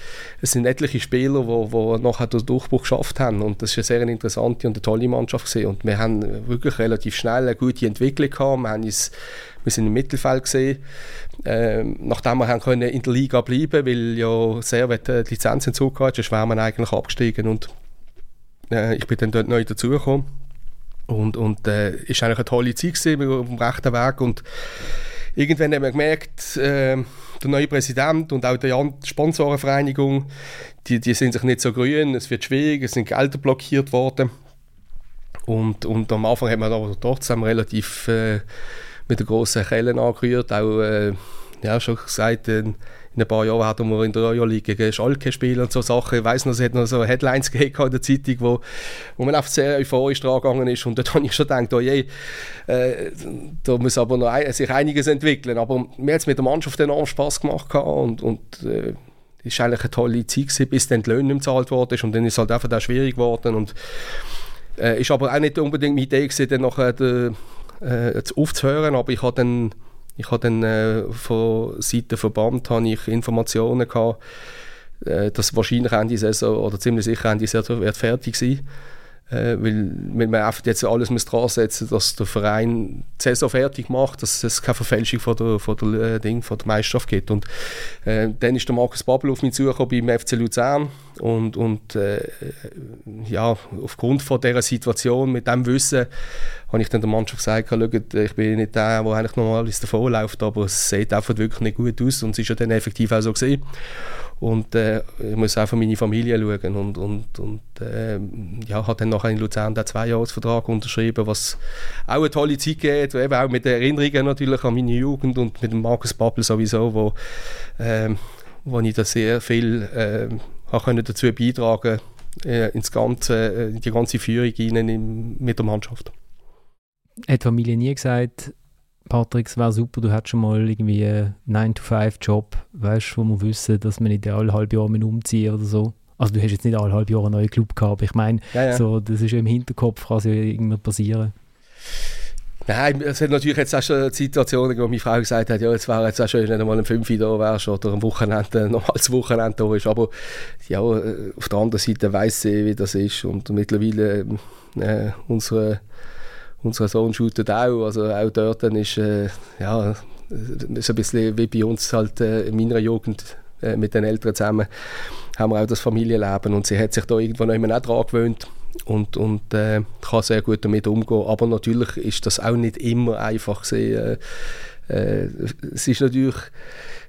Es sind etliche Spieler, die, nachher den Durchbruch geschafft haben und das ist eine sehr interessante und eine tolle Mannschaft gewesen. und wir haben wirklich relativ schnell eine gute Entwicklung gehabt. Wir haben uns wir sind im Mittelfeld gesehen, ähm, nachdem wir haben können in der Liga bleiben, weil ja sehr die Lizenz hinzugekommen ist, wären wir eigentlich abgestiegen und äh, ich bin dann dort neu dazugekommen. Und, und äh, ist eigentlich eine tolle Zeit gewesen, auf dem rechten Weg. Und irgendwann haben wir gemerkt, äh, der neue Präsident und auch die Sponsorenvereinigung, die, die sind sich nicht so grün, es wird schwierig, es sind Gelder blockiert worden. Und, und am Anfang haben wir aber trotzdem relativ äh, mit der grossen Kelle angerührt, auch äh, ja, schon gesagt, äh, in ein paar Jahren werden wir in der League gegen Schalke spielen und so Sachen. Ich weiss noch, es hat noch so Headlines gegeben in der Zeitung, wo, wo man einfach sehr euphorisch dran gegangen ist und dort habe ich schon gedacht, oh je, äh, da muss aber noch ein, sich einiges entwickeln. Aber mir hat es mit der Mannschaft enorm Spass gemacht und, und äh, es war eigentlich eine tolle Zeit, gewesen, bis dann die Löhne bezahlt worden ist und dann ist es halt einfach auch schwierig geworden und äh, ist aber auch nicht unbedingt meine Idee gewesen, dann nachher äh, äh, aufzuhören, aber ich habe dann ich habe dann äh, von Seiten Verband habe ich Informationen gehabt, äh, dass wahrscheinlich Ende Saison oder ziemlich sicher Ende Saison wird fertig sein. äh, weil, weil man einfach jetzt alles muss dran setzen dass der Verein die Saison fertig macht, dass es keine Verfälschung von der, von der, äh, Ding, von der Meisterschaft gibt. Und äh, dann ist der Markus Babbel auf mich zugekommen beim FC Luzern und, und äh, ja, aufgrund von dieser Situation, mit dem Wissen, habe ich dann der Mannschaft gesagt, schaut, ich bin nicht der, der eigentlich normalerweise davonläuft, aber es sieht einfach wirklich nicht gut aus und es ist ja dann effektiv auch so gesehen. Und äh, ich muss auch für meine Familie schauen. Und, und, und äh, ja, habe dann nachher in Luzern den Zweijahresvertrag unterschrieben, was auch eine tolle Zeit geht, eben auch mit Erinnerungen natürlich an meine Jugend und mit dem Markus Babbel sowieso, wo, äh, wo ich da sehr viel äh, können dazu beitragen äh, ins ganze, äh, in die ganze Führung rein in, mit der Mannschaft. Hat die Familie nie gesagt, Patrick, es wäre super, du hättest schon mal irgendwie einen 9-to-5-Job, weißt wo wir wissen, dass man nicht alle halbe Jahre umziehen oder so. Also du hast jetzt nicht alle halbe Jahre einen neuen Club gehabt, aber ich meine, ja, ja. so, das ist ja im Hinterkopf, kann es ja irgendwann passieren. Nein, es hat natürlich jetzt auch schon Situationen, wo meine Frau gesagt hat, ja, jetzt wäre jetzt auch schön, wenn du mal ein 5 da wärst oder am Wochenende, normales Wochenende da ist. Aber ja, auf der anderen Seite weiss sie, wie das ist und mittlerweile äh, unsere unser Sohn shootet auch, also auch dort dann ist, äh, ja, ist ein bisschen wie bei uns halt äh, in meiner Jugend äh, mit den Eltern zusammen, haben wir auch das Familienleben und sie hat sich da irgendwann auch dran gewöhnt und, und äh, kann sehr gut damit umgehen, aber natürlich ist das auch nicht immer einfach gesehen. Äh, äh, es ist natürlich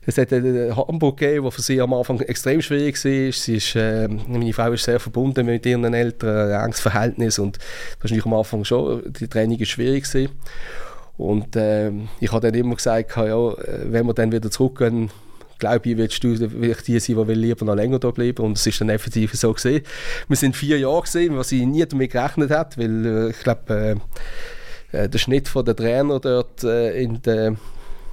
es hat Hamburg gegeben, der für sie am Anfang extrem schwierig war. Sie ist, äh, meine Frau ist sehr verbunden mit ihren Eltern, ein enges Verhältnis und das war am Anfang schon, die Training ist schwierig gewesen. Und äh, ich habe dann immer gesagt, ja, wenn wir dann wieder zurückgehen, glaube ich, wirst du wirklich die sein, die lieber noch länger da bleiben. Und es ist dann effektiv so gesehen. Wir sind vier Jahre gesehen, was ich nie damit gerechnet hat, weil äh, ich glaube, äh, der Schnitt der Trainer dort äh, in der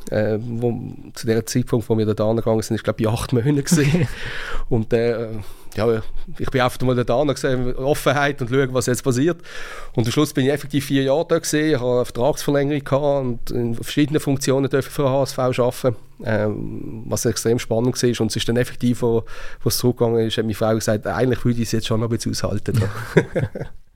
Äh, wo, zu dem Zeitpunkt, wo wir da gegangen sind, ist glaube ich acht Monate und äh, ja, ich bin einfach mal da gesehen, Offenheit und schauen, was jetzt passiert. Und am Schluss bin ich effektiv vier Jahre da gesehen, ich hatte eine Vertragsverlängerung gehabt und in verschiedenen Funktionen dürfen für HSV arbeiten, ähm, was extrem spannend war. Und es ist dann effektiv, wo, wo es zurückgegangen ist, hat meine Frau gesagt, eigentlich würde ich es jetzt schon noch ein bisschen aushalten.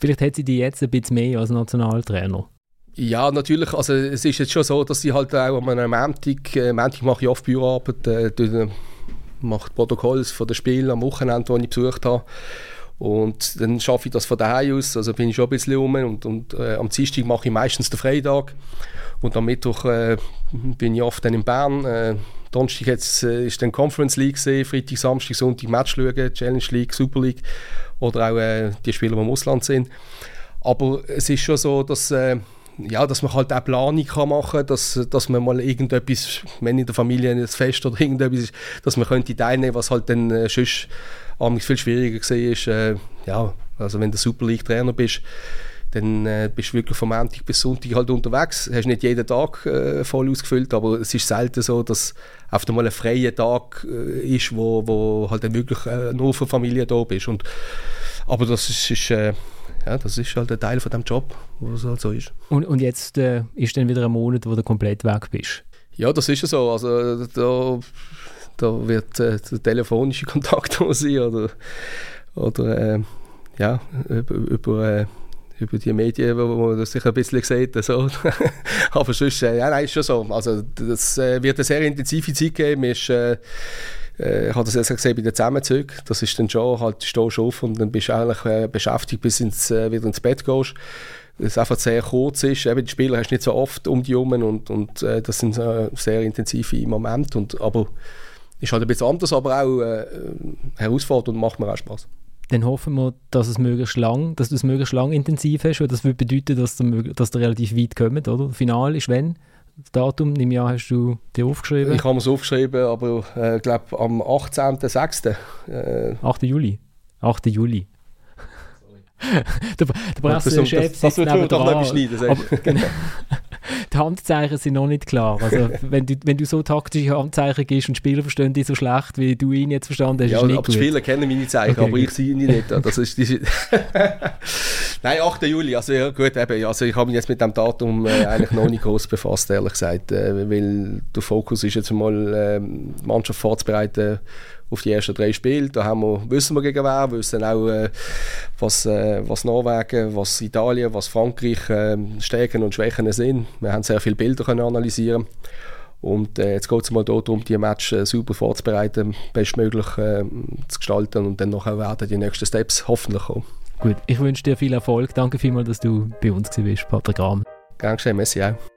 Vielleicht hat sie die jetzt ein bisschen mehr als Nationaltrainer. Ja, natürlich. Also es ist jetzt schon so, dass sie halt auch an Montag, äh, Montag mache ich oft Büroarbeit, äh, mache Protokolls von den Spielen am Wochenende, die ich besucht habe. Und dann schaffe ich das von daheim aus, also bin ich schon ein bisschen rum und, und äh, am Dienstag mache ich meistens den Freitag und am Mittwoch äh, bin ich oft dann in Bern. Äh, Donnerstag jetzt, äh, ist dann Conference League gesehen, Freitag, Samstag, Sonntag Match schauen, Challenge League, Super League oder auch äh, die Spieler, die im Ausland sind. Aber es ist schon so, dass äh, ja, dass man halt auch Planung kann machen kann, dass, dass man mal irgendetwas, wenn in der Familie ein Fest oder irgendetwas ist, dass man könnte teilnehmen, was halt dann äh, sonst viel schwieriger war. Äh, ja, also wenn du Super League Trainer bist, dann äh, bist du wirklich vom Montag bis Sonntag halt unterwegs. Hast nicht jeden Tag äh, voll ausgefüllt, aber es ist selten so, dass auf einmal ein freier Tag äh, ist, wo, wo halt dann wirklich äh, nur für Familie da bist. Und, aber das ist, ist äh, ja, das ist halt ein Teil von dem Job, wo es halt so ist. Und, und jetzt äh, ist dann wieder ein Monat, wo du komplett weg bist? Ja, das ist ja so. Also da, da wird der telefonische Kontakt sein oder, oder ja, über, über, über die Medien, wo man das sich ein bisschen sieht. So. Aber sonst, äh, ja, nein, ist schon so. Also das äh, wird eine sehr intensive Zeit geben. Ist, äh, äh, ich habe das jetzt gesehen bei den Zusammenzügen. Das ist dann schon, halt, stehst du auf und dann bist du eigentlich äh, beschäftigt, bis ins, äh, wieder ins Bett gehst. Es einfach sehr kurz ist. Eben, die Spieler hast du nicht so oft um die herum und, und äh, das sind äh, sehr intensive Momente. Und, aber ist halt ein bisschen anders, aber auch äh, herausfordernd und macht mir auch Spaß. Dann hoffen wir, dass es möglichst lang, dass du es möglichst lang intensiv hast, weil das würde bedeuten, dass du, dass du relativ weit kommt, oder? Final ist wenn? Das Datum im Jahr hast du dir aufgeschrieben? Ich habe es aufgeschrieben, aber ich äh, glaube am 18.06. Äh, 8. Juli. 8. Juli. der, der Pressechef das, das, das wird doch noch beschneiden. Genau. die Handzeichen sind noch nicht klar. Also, wenn, du, wenn du so taktische Handzeichen gibst und Spieler verstehen die so schlecht, wie du ihn jetzt verstanden hast, ja, ist nicht aber gut. die Spieler kennen meine Zeichen, okay, aber ich sehe ihn nicht. Das ist, die, Nein, 8. Juli. Also, ja, gut, eben, also ich habe mich jetzt mit dem Datum äh, eigentlich noch nicht groß befasst, ehrlich gesagt. Äh, weil der Fokus ist jetzt mal, äh, die Mannschaft vorzubereiten auf die ersten drei Spiele. Da haben wir, wissen wir gegen wer, wissen auch, äh, was, äh, was Norwegen, was Italien, was Frankreich äh, Stärken und Schwächen sind. Wir haben sehr viele Bilder können analysieren und äh, jetzt geht es mal darum, die Match äh, super vorzubereiten, bestmöglich äh, zu gestalten und dann nachher werden die nächsten Steps hoffentlich kommen. Gut, ich wünsche dir viel Erfolg. Danke vielmals, dass du bei uns warst, Patrick Rahm. Gern geschehen, merci auch.